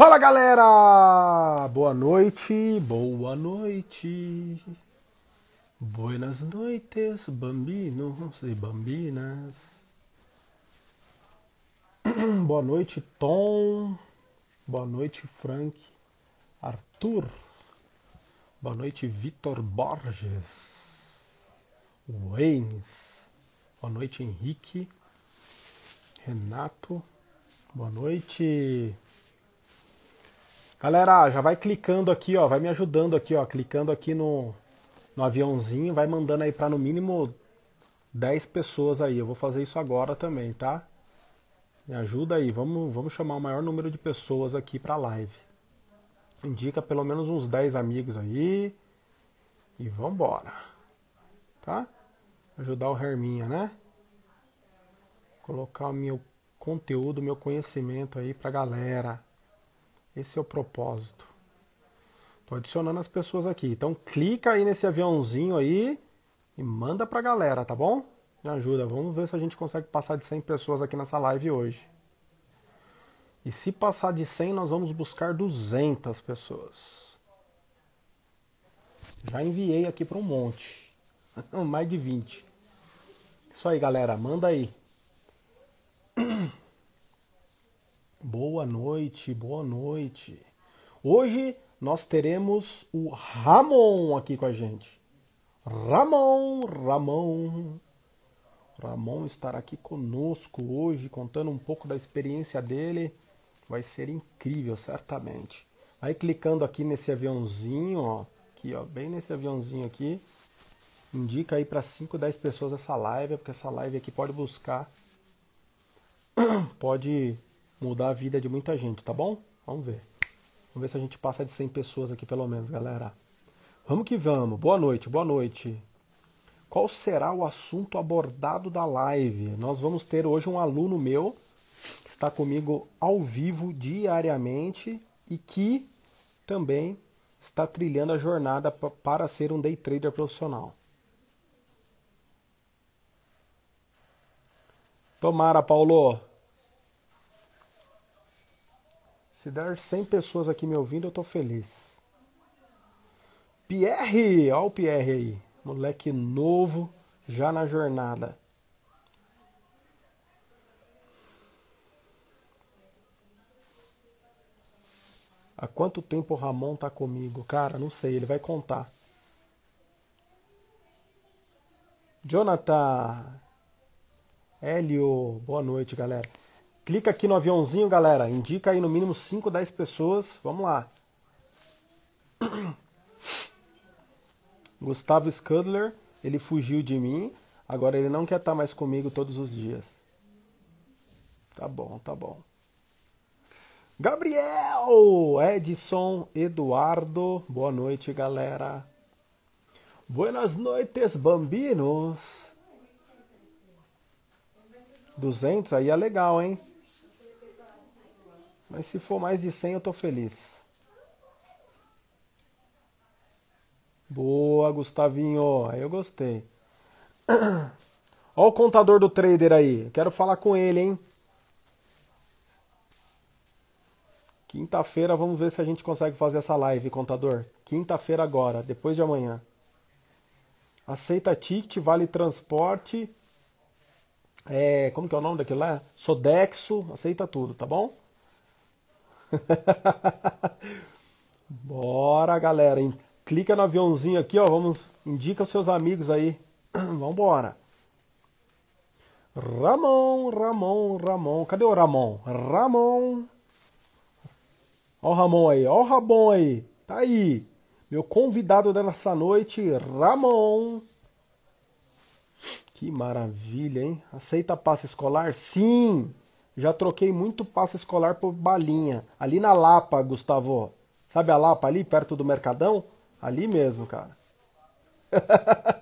Fala galera! Boa noite, boa noite. Buenas noites, bambinos e bambinas. Boa noite, Tom. Boa noite, Frank. Arthur. Boa noite, Vitor Borges. Waynes. Boa noite, Henrique. Renato. Boa noite. Galera, já vai clicando aqui, ó, vai me ajudando aqui, ó, clicando aqui no, no aviãozinho, vai mandando aí para no mínimo 10 pessoas aí. Eu vou fazer isso agora também, tá? Me ajuda aí, vamos, vamos chamar o maior número de pessoas aqui para live. Indica pelo menos uns 10 amigos aí. E vambora. Tá? Ajudar o Herminha, né? Colocar o meu conteúdo, meu conhecimento aí pra galera. Esse é o propósito. Tô adicionando as pessoas aqui. Então clica aí nesse aviãozinho aí e manda pra galera, tá bom? Me ajuda. Vamos ver se a gente consegue passar de 100 pessoas aqui nessa live hoje. E se passar de 100, nós vamos buscar 200 pessoas. Já enviei aqui para um monte. Mais de 20. Isso aí, galera. Manda aí. Boa noite, boa noite. Hoje nós teremos o Ramon aqui com a gente. Ramon, Ramon. Ramon estará aqui conosco hoje, contando um pouco da experiência dele. Vai ser incrível, certamente. Aí clicando aqui nesse aviãozinho, ó, aqui, ó, bem nesse aviãozinho aqui, indica aí para 5, 10 pessoas essa live, porque essa live aqui pode buscar, pode mudar a vida de muita gente, tá bom? Vamos ver. Vamos ver se a gente passa de 100 pessoas aqui pelo menos, galera. Vamos que vamos. Boa noite, boa noite. Qual será o assunto abordado da live? Nós vamos ter hoje um aluno meu que está comigo ao vivo diariamente e que também está trilhando a jornada para ser um day trader profissional. Tomara, Paulo. Se der 100 pessoas aqui me ouvindo, eu tô feliz. Pierre! Olha o Pierre aí. Moleque novo, já na jornada. Há quanto tempo o Ramon tá comigo? Cara, não sei, ele vai contar. Jonathan. Hélio, boa noite, galera. Clica aqui no aviãozinho, galera. Indica aí no mínimo 5, 10 pessoas. Vamos lá. Gustavo Scudler, ele fugiu de mim. Agora ele não quer estar mais comigo todos os dias. Tá bom, tá bom. Gabriel, Edson, Eduardo, boa noite, galera. Buenas noites, bambinos. 200 aí é legal, hein? Mas se for mais de 100, eu tô feliz. Boa, Gustavinho. Eu gostei. Olha o contador do trader aí. Quero falar com ele, hein? Quinta-feira, vamos ver se a gente consegue fazer essa live, contador. Quinta-feira agora, depois de amanhã. Aceita ticket, vale transporte. É, como que é o nome daquilo lá? Sodexo, aceita tudo, tá bom? Bora, galera. Clica no aviãozinho aqui, ó. Vamos, indica os seus amigos aí. Vambora. Ramon, Ramon, Ramon. Cadê o Ramon? Ramon. Ó o Ramon aí, ó o Ramon aí. Tá aí. Meu convidado dessa noite, Ramon. Que maravilha, hein? Aceita passe escolar? Sim! Já troquei muito passe escolar por balinha. Ali na Lapa, Gustavo. Sabe a Lapa ali, perto do Mercadão? Ali mesmo, cara.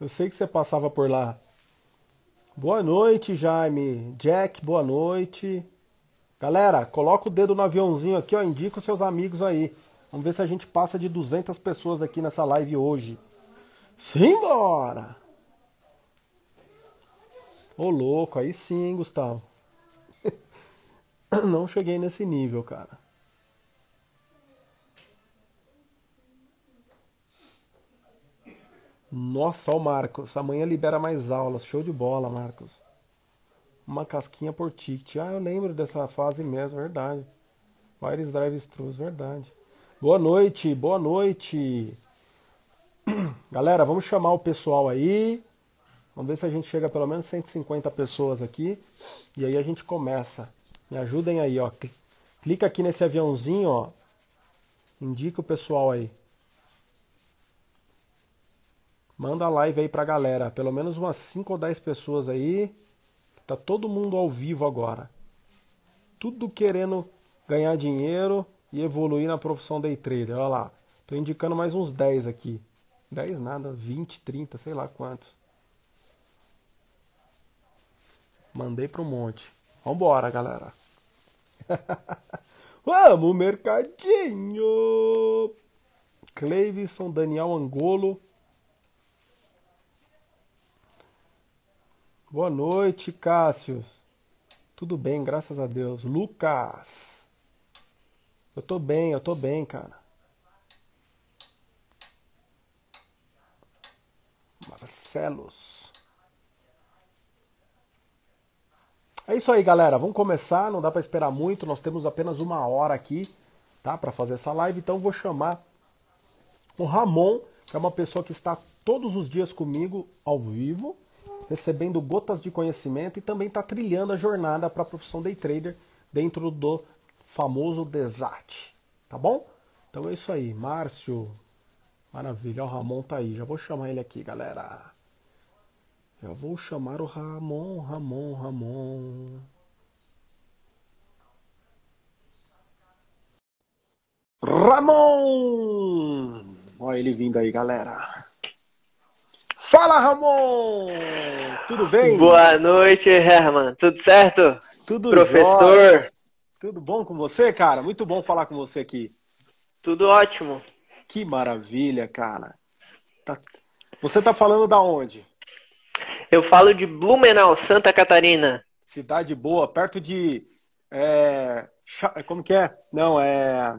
Eu sei que você passava por lá. Boa noite, Jaime. Jack, boa noite. Galera, coloca o dedo no aviãozinho aqui, ó. Indica os seus amigos aí. Vamos ver se a gente passa de 200 pessoas aqui nessa live hoje. Simbora! Ô louco, aí sim, Gustavo. não cheguei nesse nível, cara. Nossa, o Marcos. Amanhã libera mais aulas. Show de bola, Marcos. Uma casquinha por ticket. Ah, eu lembro dessa fase mesmo, verdade. Wireless Drive Struz, verdade. Boa noite, boa noite. Galera, vamos chamar o pessoal aí. Vamos ver se a gente chega a pelo menos 150 pessoas aqui. E aí a gente começa. Me ajudem aí, ó. Clica aqui nesse aviãozinho, ó. Indica o pessoal aí. Manda a live aí pra galera. Pelo menos umas 5 ou 10 pessoas aí. Tá todo mundo ao vivo agora. Tudo querendo ganhar dinheiro e evoluir na profissão day trader. Olha lá. Tô indicando mais uns 10 aqui. 10 nada, 20, 30, sei lá quantos. Mandei pro monte. Vambora, galera. Vamos, mercadinho! Cleivson, Daniel Angolo. Boa noite, Cássio. Tudo bem, graças a Deus. Lucas. Eu tô bem, eu tô bem, cara. Marcelos. É isso aí, galera. Vamos começar. Não dá para esperar muito. Nós temos apenas uma hora aqui, tá, para fazer essa live. Então vou chamar o Ramon, que é uma pessoa que está todos os dias comigo ao vivo, recebendo gotas de conhecimento e também está trilhando a jornada para a profissão day trader dentro do famoso Desat, tá bom? Então é isso aí, Márcio. Maravilha, o Ramon tá aí. Já vou chamar ele aqui, galera. Eu vou chamar o Ramon, Ramon, Ramon. Ramon! Olha ele vindo aí, galera. Fala, Ramon! Tudo bem? Boa noite, Herman. Tudo certo? Tudo Professor? Jóia. Tudo bom com você, cara? Muito bom falar com você aqui. Tudo ótimo. Que maravilha, cara. Tá... Você tá falando da onde? Eu falo de Blumenau, Santa Catarina. Cidade boa, perto de. É, como que é? Não, é.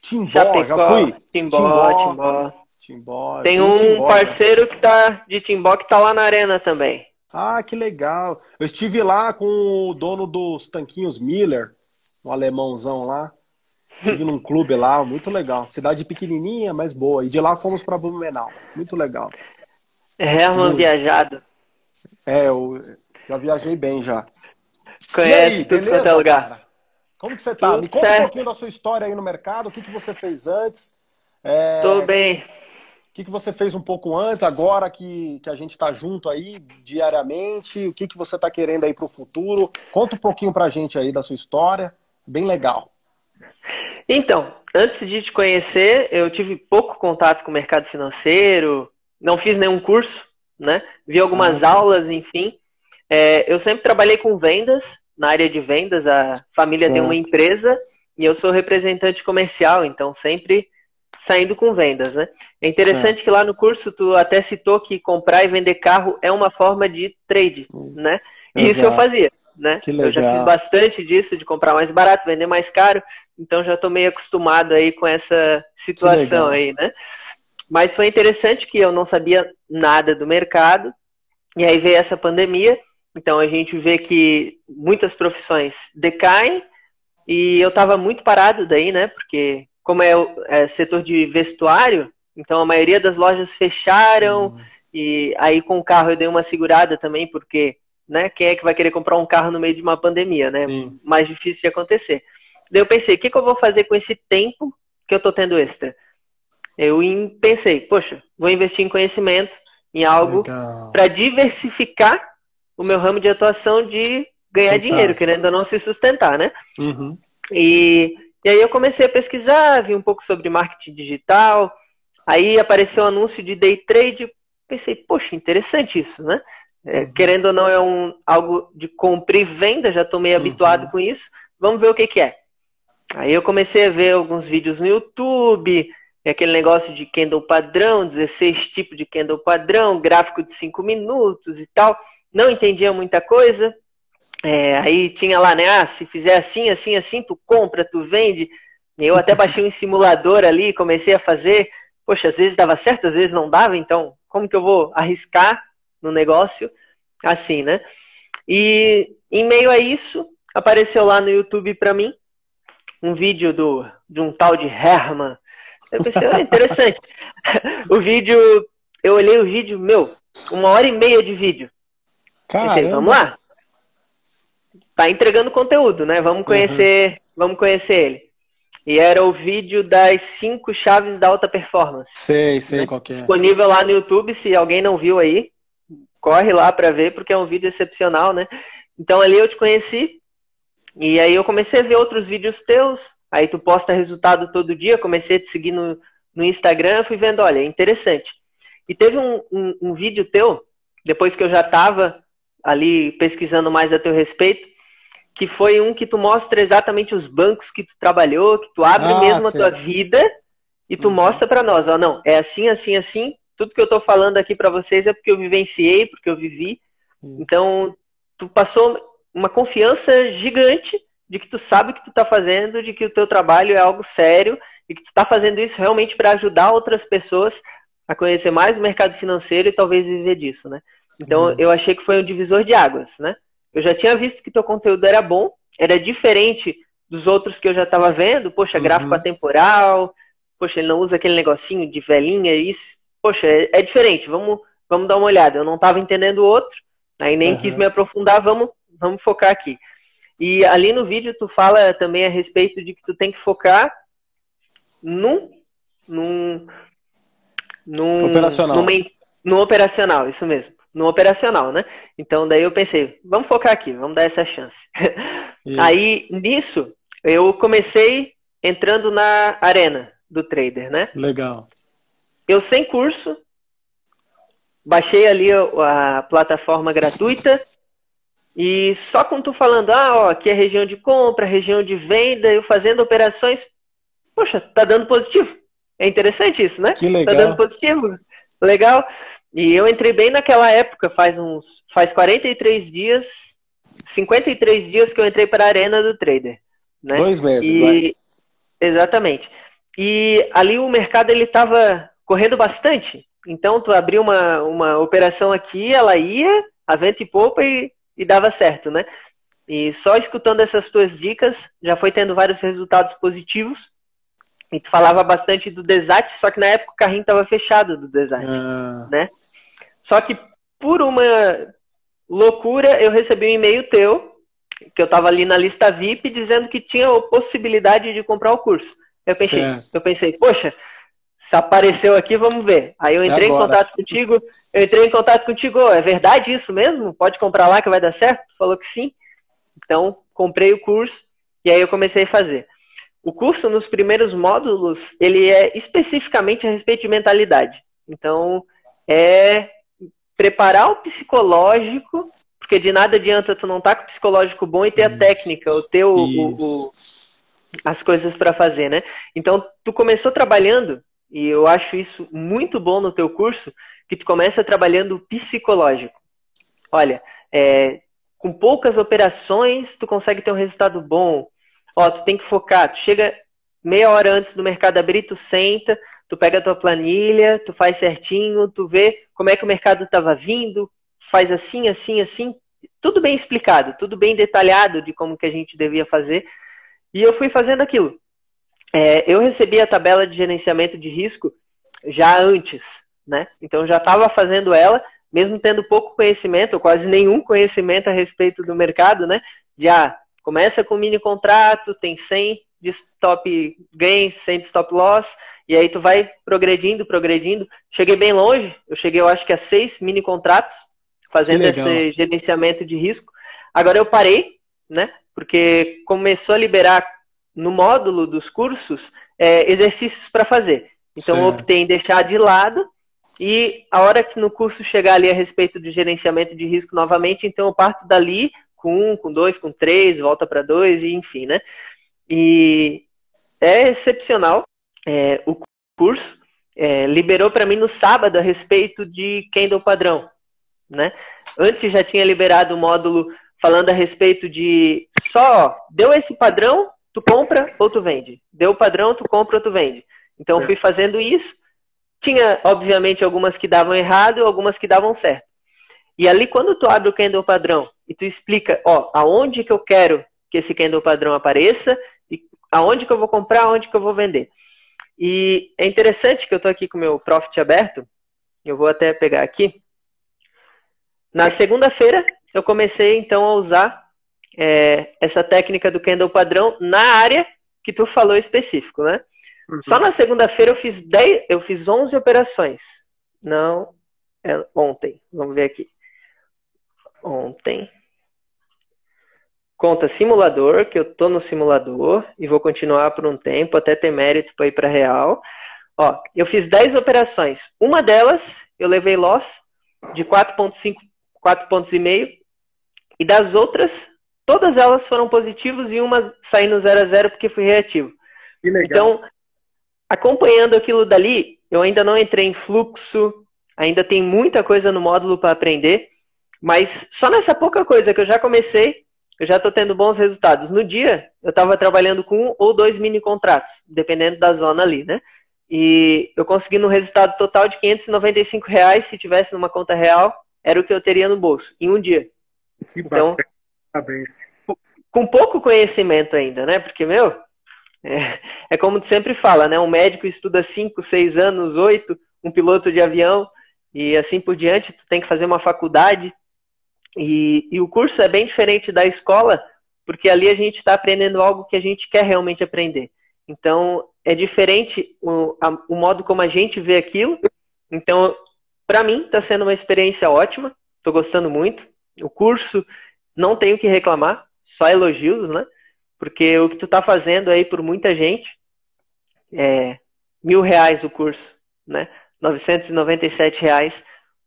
Timbó, Chapecó, já fui. Timbó, Timbó. Timbó. Timbó Tem um Timbó, parceiro né? que tá de Timbó que tá lá na arena também. Ah, que legal. Eu estive lá com o dono dos tanquinhos Miller, um alemãozão lá. Estive num clube lá, muito legal. Cidade pequenininha, mas boa. E de lá fomos para Blumenau. Muito legal. Herman muito. viajado. É, eu já viajei bem já. Conhece aí, tudo quanto é lugar. Cara? Como que você tá? Tudo Me conta certo. um pouquinho da sua história aí no mercado, o que, que você fez antes. É... Tô bem. O que, que você fez um pouco antes, agora que, que a gente está junto aí diariamente? O que, que você está querendo aí para o futuro? Conta um pouquinho para a gente aí da sua história. Bem legal. Então, antes de te conhecer, eu tive pouco contato com o mercado financeiro, não fiz nenhum curso, né? Vi algumas ah, aulas, enfim. É, eu sempre trabalhei com vendas, na área de vendas. A família tem uma empresa e eu sou representante comercial, então sempre saindo com vendas, né? É interessante que lá no curso tu até citou que comprar e vender carro é uma forma de trade, né? E Exato. isso eu fazia, né? Eu já fiz bastante disso, de comprar mais barato, vender mais caro, então já estou meio acostumado aí com essa situação aí, né? Mas foi interessante que eu não sabia nada do mercado, e aí veio essa pandemia, então a gente vê que muitas profissões decaem, e eu estava muito parado daí, né? Porque, como é, é, setor de vestuário, então a maioria das lojas fecharam, uhum. e aí com o carro eu dei uma segurada também, porque né, quem é que vai querer comprar um carro no meio de uma pandemia, né? Sim. Mais difícil de acontecer. Daí eu pensei, o que, que eu vou fazer com esse tempo que eu estou tendo extra? Eu pensei, poxa, vou investir em conhecimento, em algo para diversificar o meu ramo de atuação de ganhar Fantástico. dinheiro, querendo ou não se sustentar, né? Uhum. E, e aí eu comecei a pesquisar, vi um pouco sobre marketing digital, aí apareceu um anúncio de day trade, pensei, poxa, interessante isso, né? É, uhum. querendo ou não, é um, algo de compra e venda, já estou meio uhum. habituado com isso, vamos ver o que, que é. Aí eu comecei a ver alguns vídeos no YouTube, é aquele negócio de candle padrão, 16 tipos de candle padrão, gráfico de 5 minutos e tal. Não entendia muita coisa. É, aí tinha lá, né? Ah, se fizer assim, assim, assim, tu compra, tu vende. Eu até baixei um simulador ali, comecei a fazer. Poxa, às vezes dava certo, às vezes não dava, então como que eu vou arriscar no negócio assim, né? E em meio a isso, apareceu lá no YouTube para mim um vídeo do, de um tal de Herman. Eu pensei, ah, interessante. o vídeo, eu olhei o vídeo, meu, uma hora e meia de vídeo. Pensei, vamos lá. Tá entregando conteúdo, né? Vamos conhecer, uhum. vamos conhecer ele. E era o vídeo das cinco chaves da alta performance. Sei, sei né? qual é. Disponível lá no YouTube, se alguém não viu aí, corre lá para ver, porque é um vídeo excepcional, né? Então ali eu te conheci, e aí eu comecei a ver outros vídeos teus, aí tu posta resultado todo dia, comecei a te seguir no, no Instagram, fui vendo, olha, interessante. E teve um, um, um vídeo teu, depois que eu já estava ali pesquisando mais a teu respeito, que foi um que tu mostra exatamente os bancos que tu trabalhou, que tu abre ah, mesmo a tua vida e tu uhum. mostra para nós, ó, não, é assim, assim, assim, tudo que eu estou falando aqui para vocês é porque eu vivenciei, porque eu vivi. Uhum. Então, tu passou uma confiança gigante de que tu sabe o que tu está fazendo, de que o teu trabalho é algo sério e que tu está fazendo isso realmente para ajudar outras pessoas a conhecer mais o mercado financeiro e talvez viver disso, né? Então uhum. eu achei que foi um divisor de águas, né? Eu já tinha visto que teu conteúdo era bom, era diferente dos outros que eu já estava vendo, poxa, uhum. gráfico atemporal, poxa, ele não usa aquele negocinho de velhinha, isso, poxa, é, é diferente, vamos, vamos dar uma olhada. Eu não estava entendendo o outro, aí nem uhum. quis me aprofundar, vamos vamos focar aqui. E ali no vídeo tu fala também a respeito de que tu tem que focar num, num, num operacional. Numa, no operacional, isso mesmo. No operacional, né? Então daí eu pensei, vamos focar aqui, vamos dar essa chance. Aí nisso eu comecei entrando na arena do trader, né? Legal. Eu sem curso, baixei ali a, a plataforma gratuita e só com tu falando, ah, ó, aqui é região de compra, região de venda, eu fazendo operações, poxa, tá dando positivo. É interessante isso, né? Que legal. Tá dando positivo. Legal. E eu entrei bem naquela época, faz uns, faz 43 dias, 53 dias que eu entrei para a arena do trader, né? Dois meses, e... vai. Exatamente. E ali o mercado ele estava correndo bastante. Então tu abriu uma, uma operação aqui, ela ia, a vento e poupa e e dava certo, né? E só escutando essas tuas dicas, já foi tendo vários resultados positivos. E tu falava bastante do Desat, só que na época o carrinho estava fechado do Desat, ah. né? Só que por uma loucura, eu recebi um e-mail teu, que eu estava ali na lista VIP, dizendo que tinha a possibilidade de comprar o curso. Eu pensei, eu pensei, poxa, se apareceu aqui, vamos ver. Aí eu entrei em contato contigo, eu entrei em contato contigo, é verdade isso mesmo? Pode comprar lá que vai dar certo? Falou que sim. Então, comprei o curso e aí eu comecei a fazer. O curso, nos primeiros módulos, ele é especificamente a respeito de mentalidade. Então, é preparar o psicológico, porque de nada adianta tu não estar tá com o psicológico bom e ter a técnica, o teu, o, o, as coisas para fazer, né? Então, tu começou trabalhando e eu acho isso muito bom no teu curso, que tu começa trabalhando psicológico. Olha, é, com poucas operações, tu consegue ter um resultado bom. Ó, tu tem que focar, tu chega meia hora antes do mercado abrir, tu senta, tu pega a tua planilha, tu faz certinho, tu vê como é que o mercado estava vindo, faz assim, assim, assim, tudo bem explicado, tudo bem detalhado de como que a gente devia fazer. E eu fui fazendo aquilo é, eu recebi a tabela de gerenciamento de risco já antes, né? Então já estava fazendo ela, mesmo tendo pouco conhecimento, ou quase nenhum conhecimento a respeito do mercado, né? Já começa com mini contrato, tem 100 de stop gain, 100 de stop loss, e aí tu vai progredindo, progredindo. Cheguei bem longe, eu cheguei eu acho que a seis mini contratos, fazendo esse gerenciamento de risco. Agora eu parei, né? Porque começou a liberar no módulo dos cursos é, exercícios para fazer. Então eu optei em deixar de lado e a hora que no curso chegar ali a respeito de gerenciamento de risco novamente, então eu parto dali com um, com dois, com três, volta para dois e enfim, né? E é excepcional é, o curso. É, liberou para mim no sábado a respeito de candle padrão, né? Antes já tinha liberado o módulo falando a respeito de só deu esse padrão, tu compra ou tu vende. Deu o padrão, tu compra ou tu vende. Então fui fazendo isso tinha, obviamente, algumas que davam errado e algumas que davam certo. E ali, quando tu abre o candle padrão e tu explica, ó, aonde que eu quero que esse candle padrão apareça e aonde que eu vou comprar, aonde que eu vou vender. E é interessante que eu estou aqui com o meu Profit aberto, eu vou até pegar aqui. Na segunda-feira, eu comecei então a usar é, essa técnica do candle padrão na área que tu falou específico, né? Uhum. Só na segunda-feira eu fiz 10, eu fiz 11 operações. Não, é ontem. Vamos ver aqui. Ontem. Conta simulador, que eu tô no simulador e vou continuar por um tempo até ter mérito para ir para real. Ó, eu fiz 10 operações. Uma delas eu levei loss de 4.5 4 pontos e meio e das outras todas elas foram positivas e uma saindo 0 a 0 porque fui reativo. Então, acompanhando aquilo dali, eu ainda não entrei em fluxo, ainda tem muita coisa no módulo para aprender, mas só nessa pouca coisa que eu já comecei, eu já estou tendo bons resultados. No dia, eu estava trabalhando com um ou dois mini contratos, dependendo da zona ali, né? E eu consegui um resultado total de 595 reais, se tivesse numa conta real, era o que eu teria no bolso, em um dia. Que então, Com pouco conhecimento ainda, né? Porque, meu, é, é como sempre fala, né? Um médico estuda 5, 6 anos, 8, um piloto de avião, e assim por diante, tu tem que fazer uma faculdade, e, e o curso é bem diferente da escola, porque ali a gente está aprendendo algo que a gente quer realmente aprender. Então, é diferente o, a, o modo como a gente vê aquilo. Então, para mim, está sendo uma experiência ótima. Estou gostando muito. O curso, não tenho que reclamar, só elogios, né? Porque o que tu está fazendo aí por muita gente é mil reais o curso, né? 997 reais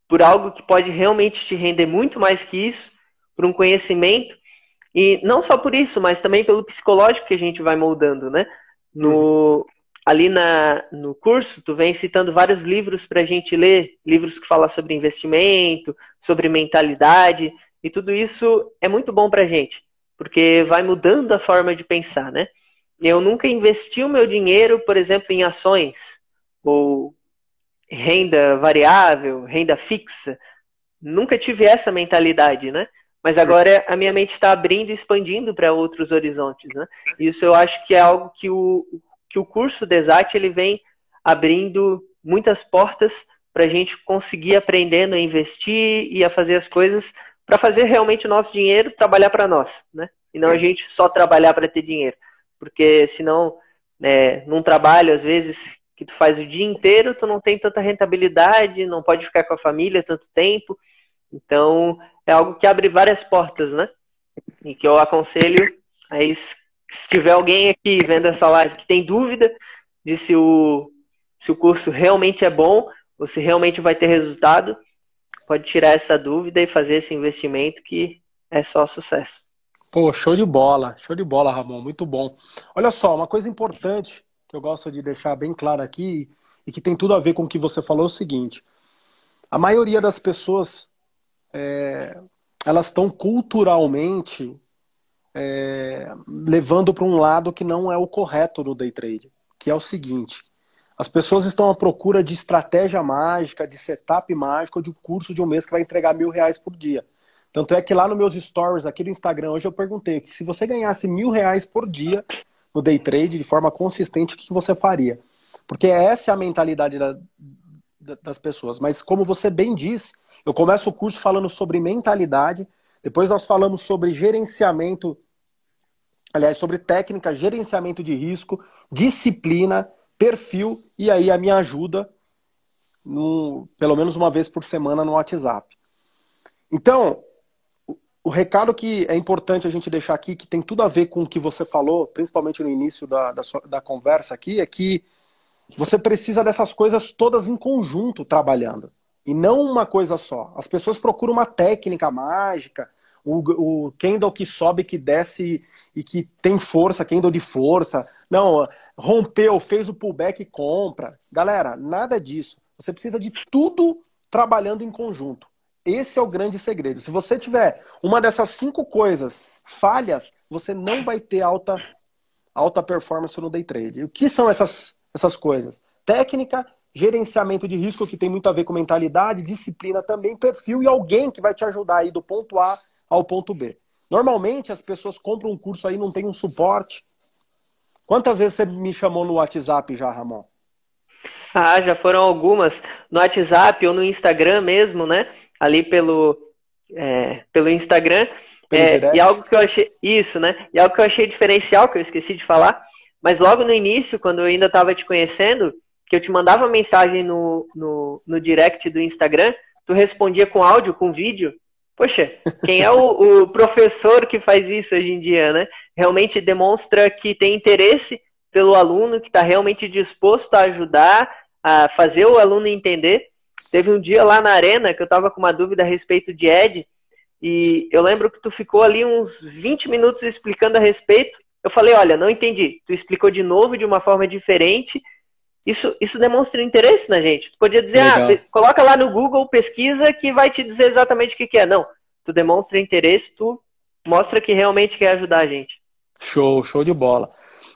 por algo que pode realmente te render muito mais que isso, por um conhecimento, e não só por isso, mas também pelo psicológico que a gente vai moldando, né? No, uhum. Ali na, no curso, tu vem citando vários livros para a gente ler, livros que falam sobre investimento, sobre mentalidade, e tudo isso é muito bom para a gente, porque vai mudando a forma de pensar, né? Eu nunca investi o meu dinheiro, por exemplo, em ações, ou renda variável, renda fixa. Nunca tive essa mentalidade, né? Mas agora a minha mente está abrindo e expandindo para outros horizontes, né? Isso eu acho que é algo que o, que o curso Desat ele vem abrindo muitas portas para a gente conseguir aprendendo a investir e a fazer as coisas para fazer realmente o nosso dinheiro trabalhar para nós, né? E não a gente só trabalhar para ter dinheiro, porque senão, é, num trabalho às vezes que tu faz o dia inteiro, tu não tem tanta rentabilidade, não pode ficar com a família tanto tempo. Então, é algo que abre várias portas, né? E que eu aconselho aí, se tiver alguém aqui vendo essa live que tem dúvida de se o, se o curso realmente é bom ou se realmente vai ter resultado, pode tirar essa dúvida e fazer esse investimento que é só sucesso. Pô, show de bola, show de bola, Ramon, muito bom. Olha só, uma coisa importante que eu gosto de deixar bem claro aqui e que tem tudo a ver com o que você falou é o seguinte: a maioria das pessoas é, elas estão culturalmente é, levando para um lado que não é o correto do day trade, que é o seguinte: as pessoas estão à procura de estratégia mágica, de setup mágico, de um curso de um mês que vai entregar mil reais por dia. Tanto é que lá nos meus stories aqui do Instagram hoje eu perguntei que se você ganhasse mil reais por dia, no day trade de forma consistente, o que você faria? Porque essa é a mentalidade da, das pessoas. Mas como você bem disse, eu começo o curso falando sobre mentalidade, depois nós falamos sobre gerenciamento, aliás, sobre técnica, gerenciamento de risco, disciplina, perfil e aí a minha ajuda, no, pelo menos uma vez por semana no WhatsApp. Então, o recado que é importante a gente deixar aqui, que tem tudo a ver com o que você falou, principalmente no início da, da, sua, da conversa aqui, é que você precisa dessas coisas todas em conjunto trabalhando. E não uma coisa só. As pessoas procuram uma técnica mágica, o, o candle que sobe, que desce e que tem força, candle de força. Não, rompeu, fez o pullback e compra. Galera, nada disso. Você precisa de tudo trabalhando em conjunto. Esse é o grande segredo. Se você tiver uma dessas cinco coisas falhas, você não vai ter alta, alta performance no day trade. O que são essas, essas coisas? Técnica, gerenciamento de risco, que tem muito a ver com mentalidade, disciplina também, perfil e alguém que vai te ajudar aí do ponto A ao ponto B. Normalmente as pessoas compram um curso aí não tem um suporte. Quantas vezes você me chamou no WhatsApp já, Ramon? Ah, já foram algumas. No WhatsApp ou no Instagram mesmo, né? Ali pelo, é, pelo Instagram. É, e algo que eu achei. Isso, né? E algo que eu achei diferencial, que eu esqueci de falar. Mas logo no início, quando eu ainda estava te conhecendo, que eu te mandava mensagem no, no, no direct do Instagram, tu respondia com áudio, com vídeo. Poxa, quem é o, o, professor que faz isso hoje em dia, né? Realmente demonstra que tem interesse pelo aluno, que está realmente disposto a ajudar, a fazer o aluno entender. Teve um dia lá na arena que eu estava com uma dúvida a respeito de Ed, e eu lembro que tu ficou ali uns 20 minutos explicando a respeito. Eu falei, olha, não entendi. Tu explicou de novo de uma forma diferente. Isso, isso demonstra interesse na gente. Tu podia dizer, ah, Legal. ah, coloca lá no Google, pesquisa, que vai te dizer exatamente o que, que é. Não, tu demonstra interesse, tu mostra que realmente quer ajudar a gente. Show, show de bola.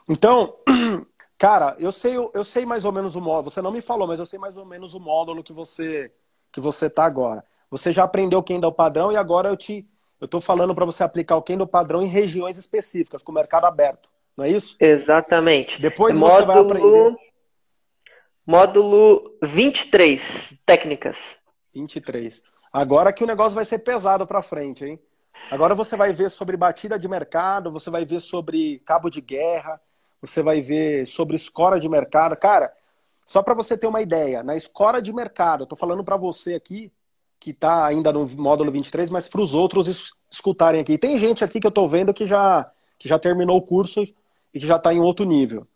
Então, cara, eu sei, eu sei mais ou menos o módulo. Você não me falou, mas eu sei mais ou menos o módulo que você que você tá agora. Você já aprendeu quem dá o padrão e agora eu te eu tô falando para você aplicar o quem do padrão em regiões específicas, com o mercado aberto. Não é isso? Exatamente. Depois é você vai aprender. Módulo 23, técnicas. 23. Agora que o negócio vai ser pesado para frente, hein? Agora você vai ver sobre batida de mercado, você vai ver sobre cabo de guerra, você vai ver sobre escora de mercado. Cara, só para você ter uma ideia, na escora de mercado, eu tô falando para você aqui que está ainda no módulo 23, mas para os outros escutarem aqui. Tem gente aqui que eu estou vendo que já, que já terminou o curso e que já está em outro nível.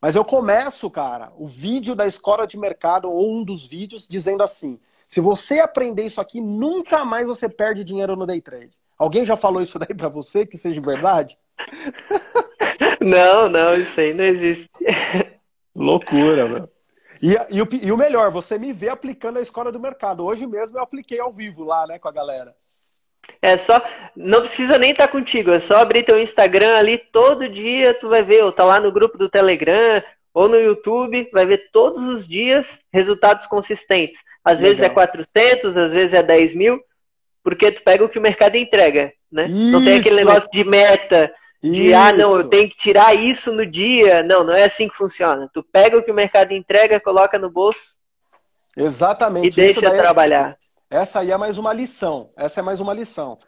Mas eu começo, cara, o vídeo da escola de mercado ou um dos vídeos dizendo assim: se você aprender isso aqui, nunca mais você perde dinheiro no day trade. Alguém já falou isso daí para você que seja verdade? Não, não, isso aí não existe. Loucura, meu. E, e, o, e o melhor, você me vê aplicando a escola do mercado. Hoje mesmo eu apliquei ao vivo lá, né, com a galera. É só, não precisa nem estar tá contigo, é só abrir teu Instagram ali todo dia, tu vai ver, ou tá lá no grupo do Telegram, ou no YouTube, vai ver todos os dias resultados consistentes. Às Legal. vezes é 400, às vezes é 10 mil, porque tu pega o que o mercado entrega, né? Isso. Não tem aquele negócio de meta, de, Isso. ah, não, eu tenho que tirar isso no dia. Não, não é assim que funciona. Tu pega o que o mercado entrega, coloca no bolso. Exatamente. E deixa é trabalhar. Essa aí é mais uma lição. Essa é mais uma lição.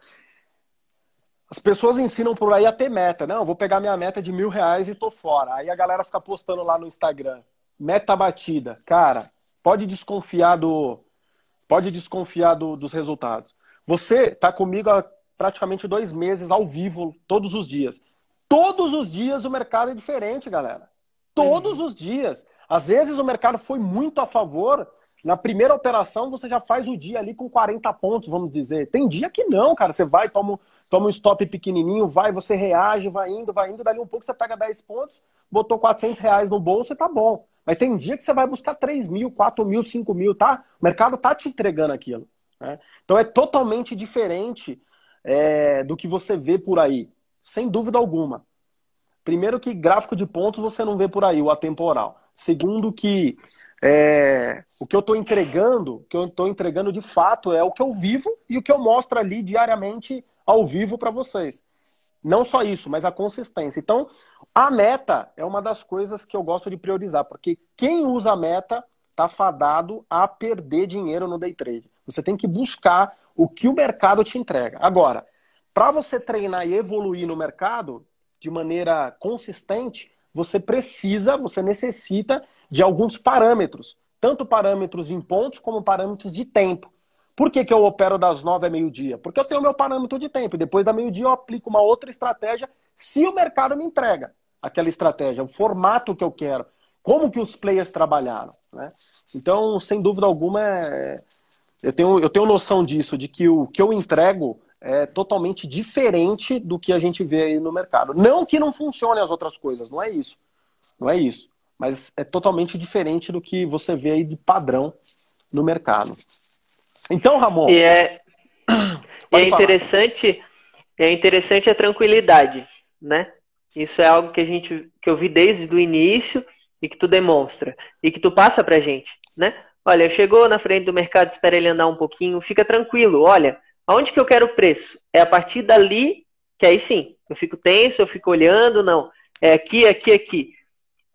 As pessoas ensinam por aí a ter meta. Não, vou pegar minha meta de mil reais e tô fora. Aí a galera fica postando lá no Instagram. Meta batida. Cara, pode desconfiar do. Pode desconfiar do, dos resultados. Você tá comigo há praticamente dois meses ao vivo, todos os dias. Todos os dias o mercado é diferente, galera. Todos uhum. os dias. Às vezes o mercado foi muito a favor. Na primeira operação você já faz o dia ali com 40 pontos, vamos dizer. Tem dia que não, cara. Você vai, toma, toma um stop pequenininho, vai, você reage, vai indo, vai indo. Dali um pouco você pega 10 pontos, botou 400 reais no bolso e tá bom. Mas tem dia que você vai buscar 3 mil, 4 mil, 5 mil, tá? O mercado tá te entregando aquilo. Né? Então é totalmente diferente é, do que você vê por aí, sem dúvida alguma. Primeiro que gráfico de pontos você não vê por aí, o atemporal. Segundo que é, o que eu estou entregando, o que eu estou entregando de fato é o que eu vivo e o que eu mostro ali diariamente ao vivo para vocês. Não só isso, mas a consistência. Então, a meta é uma das coisas que eu gosto de priorizar, porque quem usa a meta está fadado a perder dinheiro no day trade. Você tem que buscar o que o mercado te entrega. Agora, para você treinar e evoluir no mercado de maneira consistente, você precisa, você necessita de alguns parâmetros, tanto parâmetros em pontos como parâmetros de tempo. Por que, que eu opero das nove a meio-dia? Porque eu tenho meu parâmetro de tempo. Depois da meio-dia eu aplico uma outra estratégia se o mercado me entrega aquela estratégia, o formato que eu quero, como que os players trabalharam. Né? Então, sem dúvida alguma, é, eu tenho, eu tenho noção disso, de que o que eu entrego é totalmente diferente do que a gente vê aí no mercado. Não que não funcione as outras coisas, não é isso. Não é isso. Mas é totalmente diferente do que você vê aí de padrão no mercado. Então, Ramon. E é, é interessante, é interessante a tranquilidade, né? Isso é algo que a gente que eu vi desde o início e que tu demonstra e que tu passa pra gente, né? Olha, chegou na frente do mercado, espera ele andar um pouquinho, fica tranquilo. Olha, aonde que eu quero o preço? É a partir dali que aí sim, eu fico tenso, eu fico olhando, não. É aqui, aqui, aqui.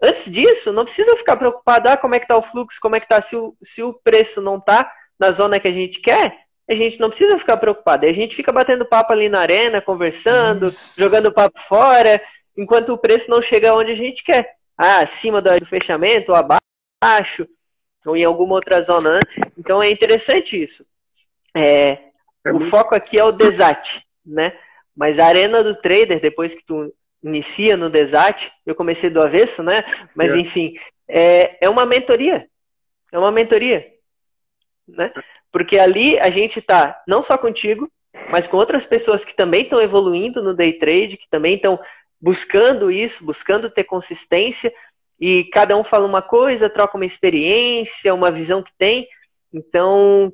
Antes disso, não precisa ficar preocupado, ah, como é que tá o fluxo, como é que tá, se o, se o preço não tá na zona que a gente quer, a gente não precisa ficar preocupado. A gente fica batendo papo ali na arena, conversando, Isso. jogando papo fora, enquanto o preço não chega onde a gente quer. Ah, acima do fechamento, ou abaixo, ou em alguma outra zona. Então é interessante isso. É, é o muito... foco aqui é o desate, né? Mas a arena do trader, depois que tu inicia no Desat, eu comecei do avesso, né? Mas é. enfim, é, é uma mentoria. É uma mentoria. Né? Porque ali a gente tá não só contigo, mas com outras pessoas que também estão evoluindo no day trade, que também estão buscando isso, buscando ter consistência, e cada um fala uma coisa, troca uma experiência, uma visão que tem. Então,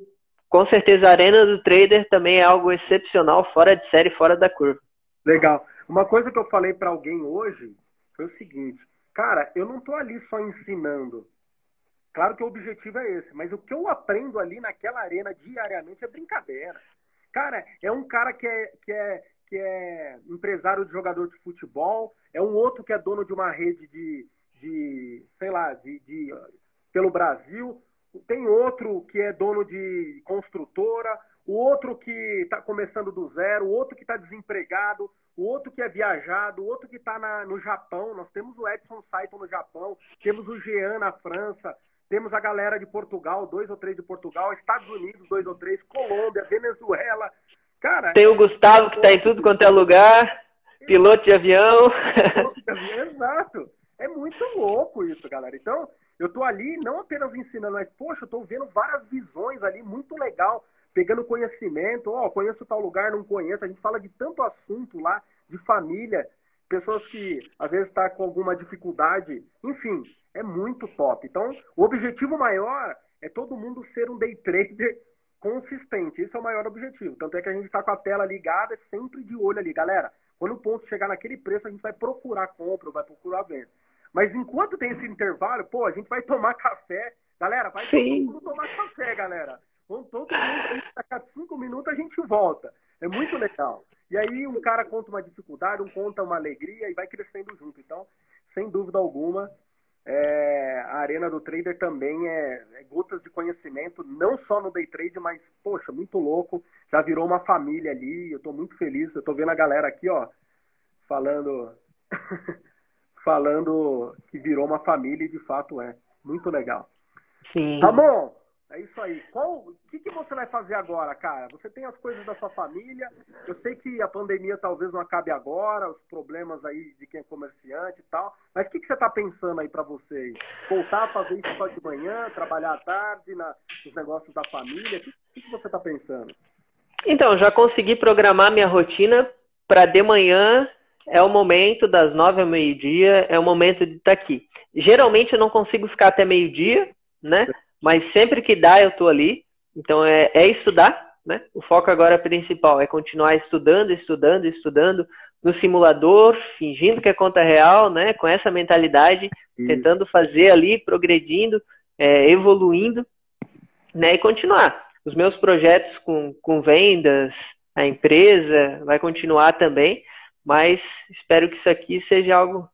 com certeza a arena do trader também é algo excepcional, fora de série, fora da curva. Legal. Uma coisa que eu falei para alguém hoje foi o seguinte, cara, eu não tô ali só ensinando. Claro que o objetivo é esse, mas o que eu aprendo ali naquela arena diariamente é brincadeira. Cara, é um cara que é, que é, que é empresário de jogador de futebol, é um outro que é dono de uma rede de, de sei lá, de, de pelo Brasil, tem outro que é dono de construtora, o outro que está começando do zero, o outro que está desempregado, o outro que é viajado, o outro que está no Japão. Nós temos o Edson Saito no Japão, temos o Jean na França, temos a galera de Portugal, dois ou três de Portugal, Estados Unidos, dois ou três, Colômbia, Venezuela. Cara, tem o Gustavo que está em tudo quanto é lugar, piloto de avião. Exato. É muito louco isso, galera. Então, eu tô ali não apenas ensinando, mas, poxa, eu tô vendo várias visões ali, muito legal, pegando conhecimento. Ó, oh, conheço tal lugar, não conheço. A gente fala de tanto assunto lá, de família, pessoas que às vezes estão tá com alguma dificuldade. Enfim, é muito top. Então, o objetivo maior é todo mundo ser um day trader consistente. Esse é o maior objetivo. Tanto é que a gente está com a tela ligada, sempre de olho ali. Galera, quando o ponto chegar naquele preço, a gente vai procurar compra, vai procurar venda. Mas enquanto tem esse intervalo, pô, a gente vai tomar café. Galera, vai Sim. todo mundo tomar café, galera. Vamos todo mundo, a cinco minutos a gente volta. É muito legal. E aí um cara conta uma dificuldade, um conta uma alegria e vai crescendo junto. Então, sem dúvida alguma, é, a arena do trader também é, é, gotas de conhecimento, não só no day trade, mas, poxa, muito louco. Já virou uma família ali. Eu estou muito feliz. Eu estou vendo a galera aqui, ó, falando. falando que virou uma família e de fato é. Muito legal. Sim. Bom. É isso aí. Qual, o que, que você vai fazer agora, cara? Você tem as coisas da sua família. Eu sei que a pandemia talvez não acabe agora, os problemas aí de quem é comerciante e tal. Mas o que, que você está pensando aí para você? Voltar a fazer isso só de manhã, trabalhar à tarde na, nos negócios da família? O que, que, que você está pensando? Então, já consegui programar minha rotina para de manhã é o momento das nove ao meio-dia, é o momento de estar tá aqui. Geralmente eu não consigo ficar até meio-dia, né? Mas sempre que dá eu tô ali. Então é, é estudar, né? O foco agora principal é continuar estudando, estudando, estudando no simulador, fingindo que é conta real, né? Com essa mentalidade, tentando fazer ali, progredindo, é, evoluindo, né? E continuar. Os meus projetos com, com vendas, a empresa vai continuar também, mas espero que isso aqui seja algo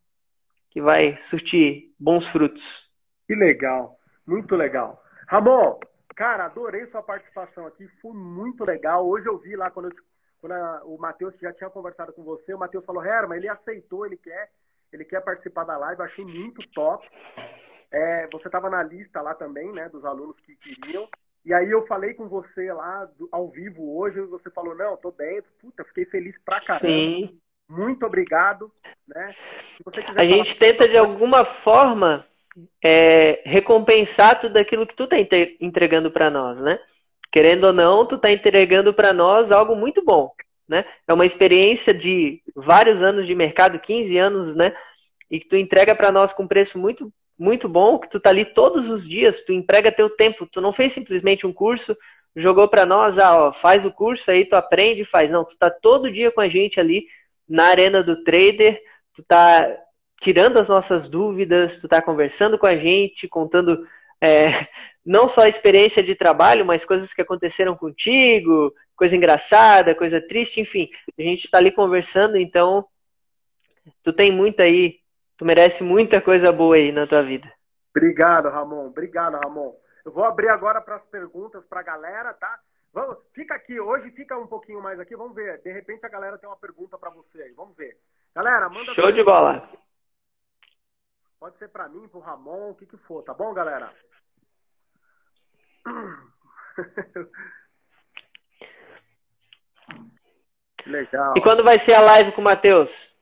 que vai surtir bons frutos. Que legal, muito legal. Ramon, cara, adorei sua participação aqui, foi muito legal. Hoje eu vi lá quando, eu, quando a, o Matheus já tinha conversado com você, o Matheus falou, Herman, ele aceitou, ele quer, ele quer participar da live, achei muito top. É, você estava na lista lá também, né, dos alunos que queriam. E aí eu falei com você lá do, ao vivo hoje, e você falou, não, tô dentro. Puta, fiquei feliz pra caramba. Sim. Muito obrigado. Né? a gente tenta de alguma forma é, recompensar tudo aquilo que tu tá entregando para nós, né? Querendo ou não, tu tá entregando para nós algo muito bom, né? É uma experiência de vários anos de mercado, 15 anos, né? E que tu entrega para nós com preço muito muito bom, que tu tá ali todos os dias, tu emprega teu tempo, tu não fez simplesmente um curso, jogou para nós, ah, ó, faz o curso aí, tu aprende, faz. Não, tu tá todo dia com a gente ali na arena do trader, tu tá tirando as nossas dúvidas, tu tá conversando com a gente, contando é, não só a experiência de trabalho, mas coisas que aconteceram contigo, coisa engraçada, coisa triste, enfim. A gente está ali conversando, então tu tem muito aí, tu merece muita coisa boa aí na tua vida. Obrigado, Ramon. Obrigado, Ramon. Eu vou abrir agora para as perguntas para a galera, tá? Vamos, fica aqui, hoje fica um pouquinho mais aqui, vamos ver. De repente a galera tem uma pergunta para você aí, vamos ver. Galera, manda Show de bola. Pode ser para mim, para o Ramon, o que que for, tá bom, galera? Legal. E quando vai ser a live com o Matheus?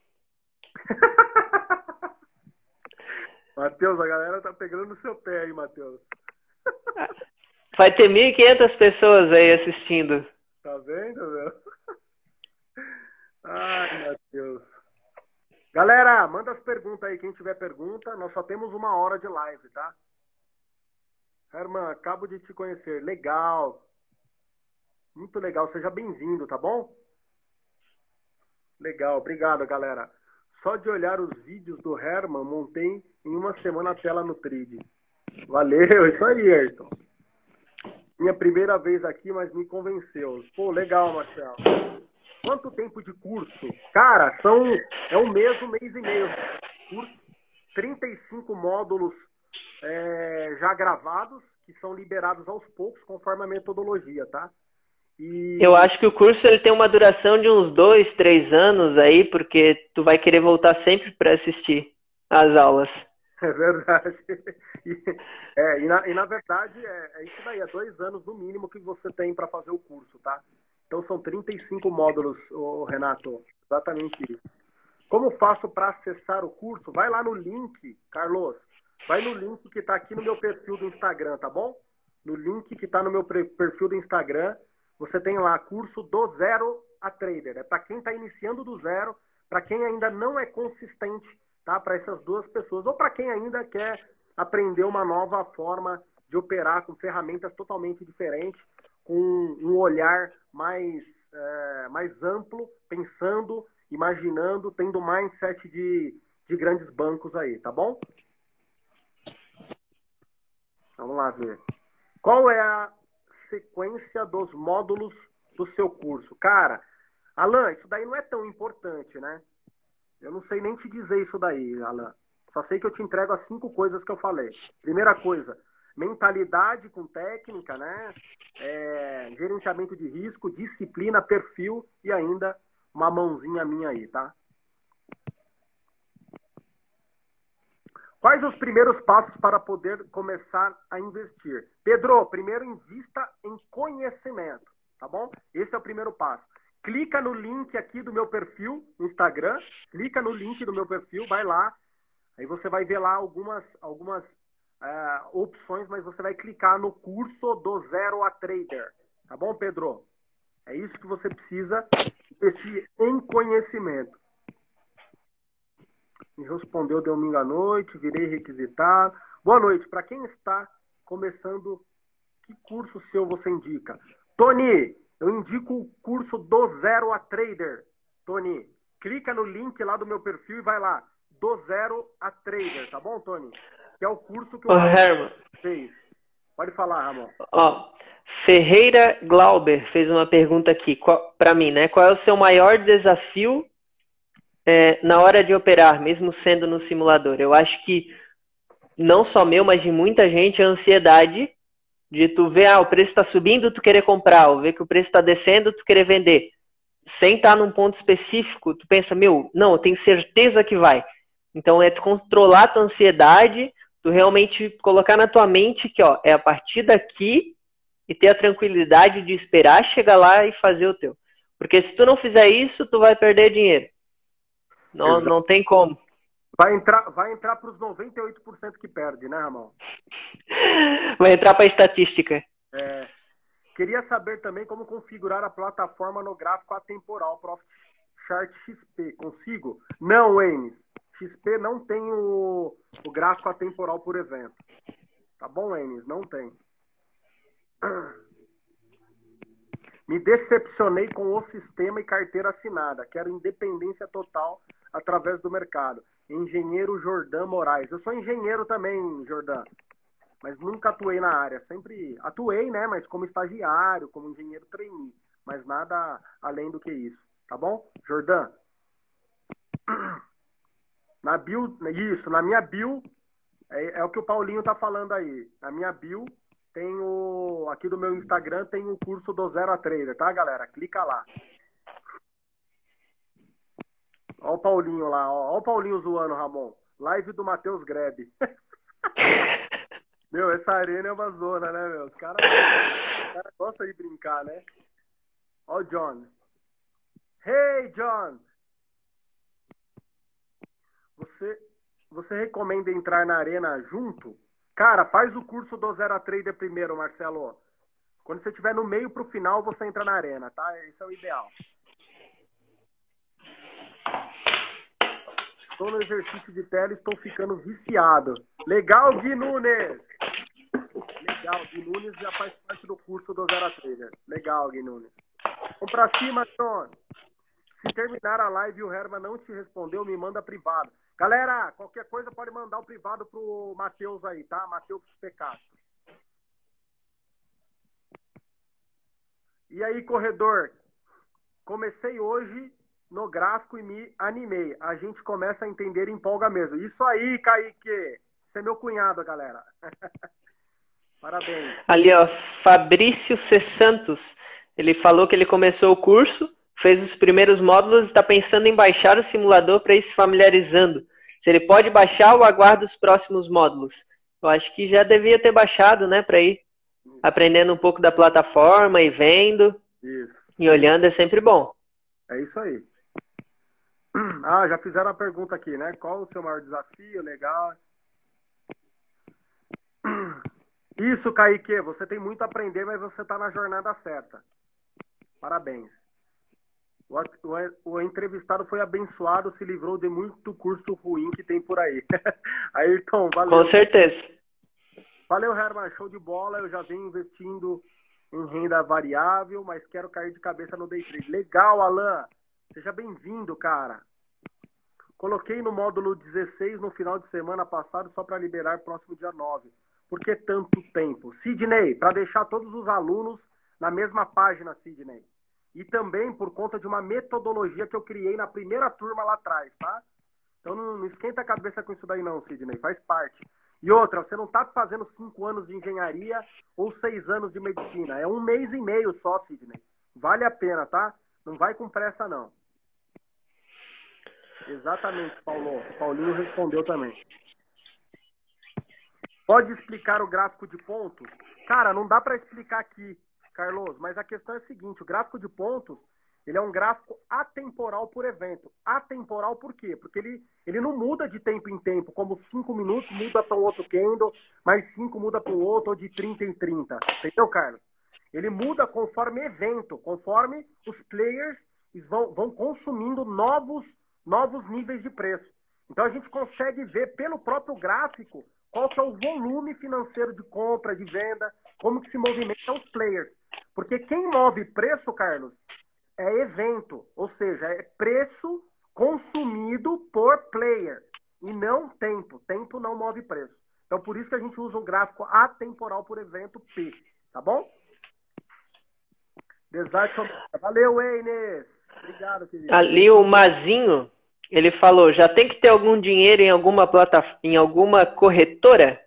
Matheus, a galera tá pegando no seu pé aí, Matheus. Vai ter 1.500 pessoas aí assistindo. Tá vendo, meu? Ai, meu Deus. Galera, manda as perguntas aí. Quem tiver pergunta, nós só temos uma hora de live, tá? Herman, acabo de te conhecer. Legal. Muito legal. Seja bem-vindo, tá bom? Legal. Obrigado, galera. Só de olhar os vídeos do Herman, montei em uma semana a tela no Trid. Valeu, isso aí, Ayrton. Minha primeira vez aqui, mas me convenceu. Pô, legal, Marcelo. Quanto tempo de curso? Cara, são é um mês, um mês e meio. Curso, 35 módulos é, já gravados, que são liberados aos poucos, conforme a metodologia, tá? E... Eu acho que o curso ele tem uma duração de uns dois, três anos aí, porque tu vai querer voltar sempre para assistir as aulas. É verdade. E, é, e, na, e na verdade é, é, isso daí, é dois anos no mínimo que você tem para fazer o curso, tá? Então são 35 módulos, Renato. Exatamente isso. Como faço para acessar o curso? Vai lá no link, Carlos. Vai no link que está aqui no meu perfil do Instagram, tá bom? No link que está no meu perfil do Instagram, você tem lá curso do zero a trader. É para quem está iniciando do zero, para quem ainda não é consistente, tá? Para essas duas pessoas ou para quem ainda quer aprender uma nova forma de operar com ferramentas totalmente diferentes, com um olhar mais, é, mais amplo, pensando, imaginando, tendo mindset de, de grandes bancos aí, tá bom? Vamos lá ver. Qual é a sequência dos módulos do seu curso? Cara, Alan, isso daí não é tão importante, né? Eu não sei nem te dizer isso daí, Alan. Só sei que eu te entrego as cinco coisas que eu falei. Primeira coisa, mentalidade com técnica, né? É, gerenciamento de risco, disciplina, perfil e ainda uma mãozinha minha aí, tá? Quais os primeiros passos para poder começar a investir? Pedro, primeiro invista em conhecimento, tá bom? Esse é o primeiro passo. Clica no link aqui do meu perfil no Instagram, clica no link do meu perfil, vai lá, aí você vai ver lá algumas, algumas é, opções, mas você vai clicar no curso do Zero a Trader, tá bom, Pedro? É isso que você precisa investir em conhecimento. Me respondeu domingo à noite, virei requisitar. Boa noite. Para quem está começando, que curso seu você indica? Tony, eu indico o curso do Zero a Trader. Tony, clica no link lá do meu perfil e vai lá. Do Zero a Trader, tá bom, Tony? Que é o curso que o Ramon fez. Pode falar, Ramon. Ó, Ferreira Glauber fez uma pergunta aqui para mim, né? Qual é o seu maior desafio é, na hora de operar, mesmo sendo no simulador. Eu acho que não só meu, mas de muita gente, a ansiedade de tu ver, ah, o preço está subindo, tu querer comprar, ou ver que o preço está descendo, tu querer vender. Sem estar num ponto específico, tu pensa, meu, não, eu tenho certeza que vai. Então é tu controlar a tua ansiedade, tu realmente colocar na tua mente que, ó, é a partir daqui e ter a tranquilidade de esperar chegar lá e fazer o teu. Porque se tu não fizer isso, tu vai perder dinheiro. Não, não tem como. Vai entrar, vai entrar para os 98% que perde, né, Ramon? Vai entrar para a estatística. É, queria saber também como configurar a plataforma no gráfico atemporal Profit Chart XP. Consigo? Não, Enes. XP não tem o, o gráfico atemporal por evento. Tá bom, Enes? Não tem. Me decepcionei com o sistema e carteira assinada. Quero independência total através do mercado. Engenheiro Jordan Moraes. Eu sou engenheiro também, Jordan. Mas nunca atuei na área. Sempre atuei, né? Mas como estagiário, como engenheiro trainee. Mas nada além do que isso. Tá bom? Jordan. Na bio, isso, na minha bio, é, é o que o Paulinho tá falando aí. Na minha bio, tem o. Aqui do meu Instagram tem o curso do Zero a Trader, tá, galera? Clica lá. Ó o Paulinho lá, ó. o Paulinho zoando, Ramon. Live do Matheus Grebe. meu, essa arena é uma zona, né, meu? Os caras cara gostam de brincar, né? Ó o John. Hey, John! Você, você recomenda entrar na arena junto? Cara, faz o curso do Zero a Trader primeiro, Marcelo. Quando você estiver no meio pro final, você entra na arena, tá? Esse é o ideal. Estou no exercício de tela estou ficando viciado. Legal, Gui Nunes! Legal, Gui Nunes já faz parte do curso do Zero Trader. Legal, Gui Nunes. Vamos pra cima, John. Se terminar a live e o Herman não te respondeu, me manda privado. Galera, qualquer coisa pode mandar o privado pro Matheus aí, tá? Matheus Pecastro. E aí, corredor? Comecei hoje no gráfico e me animei. A gente começa a entender empolga mesmo. Isso aí, Kaique. Você é meu cunhado, galera. Parabéns. Ali, ó, Fabrício C. Santos. Ele falou que ele começou o curso fez os primeiros módulos e está pensando em baixar o simulador para ir se familiarizando. Se ele pode baixar ou aguarda os próximos módulos? Eu acho que já devia ter baixado, né, para ir aprendendo um pouco da plataforma e vendo. Isso. E olhando é sempre bom. É isso aí. Ah, já fizeram a pergunta aqui, né? Qual o seu maior desafio? Legal. Isso, Kaique, você tem muito a aprender, mas você está na jornada certa. Parabéns. O, o, o, entrevistado foi abençoado, se livrou de muito curso ruim que tem por aí. Ayrton, valeu. Com certeza. Valeu, Herman. Show de bola. Eu já venho investindo em renda variável, mas quero cair de cabeça no day trade. Legal, Alan. Seja bem-vindo, cara. Coloquei no módulo 16 no final de semana passado só para liberar próximo dia 9. Por que tanto tempo? Sidney, para deixar todos os alunos na mesma página, Sidney e também por conta de uma metodologia que eu criei na primeira turma lá atrás, tá? Então não, não esquenta a cabeça com isso daí não, Sidney, faz parte. E outra, você não está fazendo cinco anos de engenharia ou seis anos de medicina. É um mês e meio só, Sidney. Vale a pena, tá? Não vai com pressa, não. Exatamente, Paulo. Paulinho respondeu também. Pode explicar o gráfico de pontos? Cara, não dá para explicar aqui. Carlos, mas a questão é a seguinte: o gráfico de pontos ele é um gráfico atemporal por evento. Atemporal por quê? Porque ele, ele não muda de tempo em tempo, como 5 minutos muda para um outro candle, mais 5 muda para o outro, ou de 30 em 30. Entendeu, Carlos? Ele muda conforme evento, conforme os players vão, vão consumindo novos, novos níveis de preço. Então a gente consegue ver pelo próprio gráfico qual que é o volume financeiro de compra, de venda, como que se movimentam os players. Porque quem move preço, Carlos, é evento, ou seja, é preço consumido por player e não tempo. Tempo não move preço. Então, por isso que a gente usa um gráfico atemporal por evento P, tá bom? Desarte Valeu, Eines. Obrigado, querido. Ali o Mazinho, ele falou, já tem que ter algum dinheiro em alguma plataforma, em alguma corretora?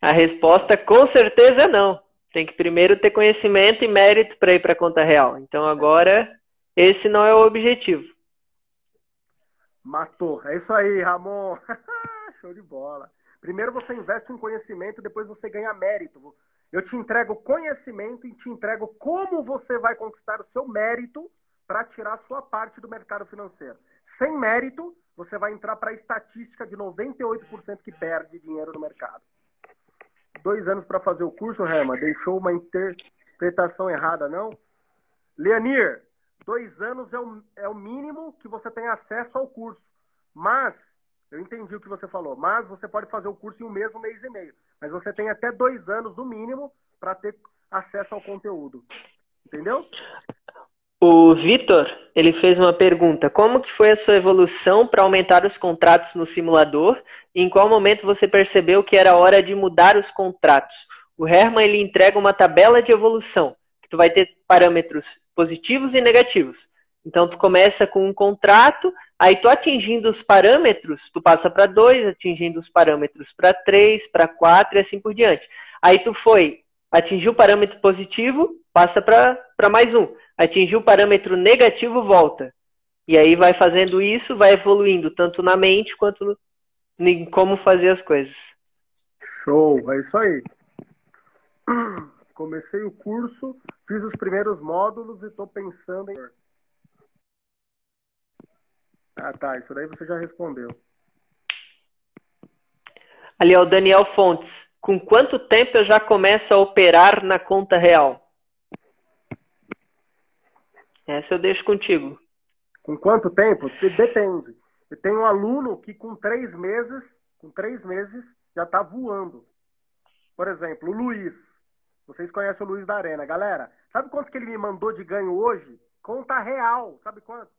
A resposta com certeza não. Tem que primeiro ter conhecimento e mérito para ir para a conta real. Então agora esse não é o objetivo. Matou. É isso aí, Ramon. Show de bola. Primeiro você investe em conhecimento, depois você ganha mérito. Eu te entrego conhecimento e te entrego como você vai conquistar o seu mérito para tirar a sua parte do mercado financeiro. Sem mérito, você vai entrar para a estatística de 98% que perde dinheiro no mercado dois anos para fazer o curso, Herman, deixou uma interpretação errada, não? Leonir, dois anos é o, é o mínimo que você tem acesso ao curso. Mas, eu entendi o que você falou, mas você pode fazer o curso em um mês, um mês e meio. Mas você tem até dois anos, no mínimo, para ter acesso ao conteúdo. Entendeu? O Vitor, ele fez uma pergunta: como que foi a sua evolução para aumentar os contratos no simulador? E em qual momento você percebeu que era hora de mudar os contratos? O Herman ele entrega uma tabela de evolução, que tu vai ter parâmetros positivos e negativos. Então tu começa com um contrato, aí tu atingindo os parâmetros, tu passa para dois, atingindo os parâmetros para três, para quatro e assim por diante. Aí tu foi, atingiu o parâmetro positivo, passa para mais um atingiu o parâmetro negativo, volta. E aí vai fazendo isso, vai evoluindo, tanto na mente quanto no, em como fazer as coisas. Show, é isso aí. Comecei o curso, fiz os primeiros módulos e estou pensando em. Ah, tá. Isso daí você já respondeu. Ali é o Daniel Fontes. Com quanto tempo eu já começo a operar na conta real? Essa eu deixo contigo. Com quanto tempo? Depende. Eu tenho um aluno que com três meses, com três meses, já está voando. Por exemplo, o Luiz. Vocês conhecem o Luiz da Arena. Galera, sabe quanto que ele me mandou de ganho hoje? Conta real. Sabe quanto?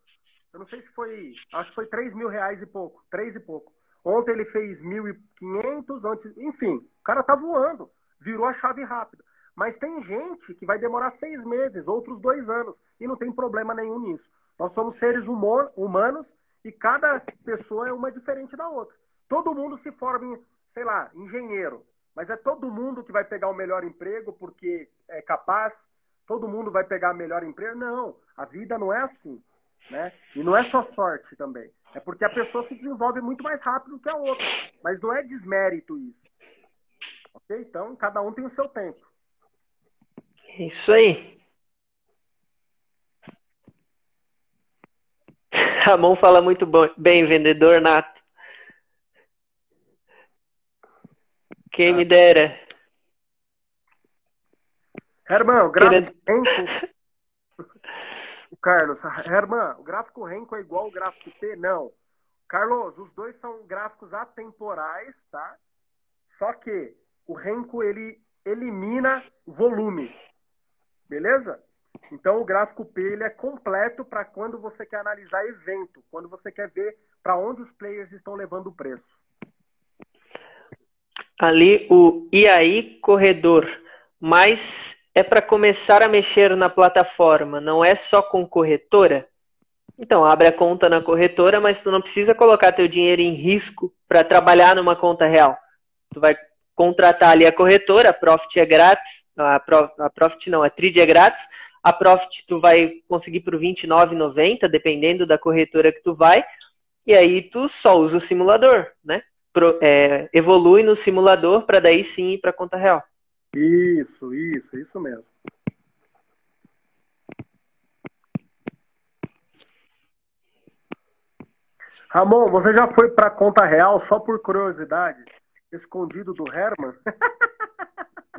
Eu não sei se foi. Acho que foi 3 mil reais e pouco. 3 e pouco. Ontem ele fez 1.500, antes. Enfim, o cara tá voando. Virou a chave rápida. Mas tem gente que vai demorar seis meses, outros dois anos, e não tem problema nenhum nisso. Nós somos seres humanos e cada pessoa é uma diferente da outra. Todo mundo se forma em, sei lá, engenheiro, mas é todo mundo que vai pegar o melhor emprego porque é capaz, todo mundo vai pegar o melhor emprego. Não, a vida não é assim. Né? E não é só sorte também. É porque a pessoa se desenvolve muito mais rápido que a outra. Mas não é desmérito isso. Ok? Então, cada um tem o seu tempo. Isso aí. Ramon fala muito bem, vendedor nato. Quem me dera. Herman, o gráfico Querendo... Renko. Carlos, Herman, o gráfico Renko é igual ao gráfico P? Não. Carlos, os dois são gráficos atemporais, tá? Só que o Renko ele elimina volume. Beleza? Então o gráfico P ele é completo para quando você quer analisar evento, quando você quer ver para onde os players estão levando o preço. Ali o IAI corredor, mas é para começar a mexer na plataforma, não é só com corretora? Então, abre a conta na corretora, mas tu não precisa colocar teu dinheiro em risco para trabalhar numa conta real. Tu vai contratar ali a corretora, a Profit é grátis, a, Prof, a Profit não, a Trid é grátis. A Profit tu vai conseguir por R$29,90, dependendo da corretora que tu vai. E aí tu só usa o simulador, né? Pro, é, evolui no simulador para daí sim ir para conta real. Isso, isso, isso mesmo. Ramon, você já foi para conta real só por curiosidade, escondido do Herman?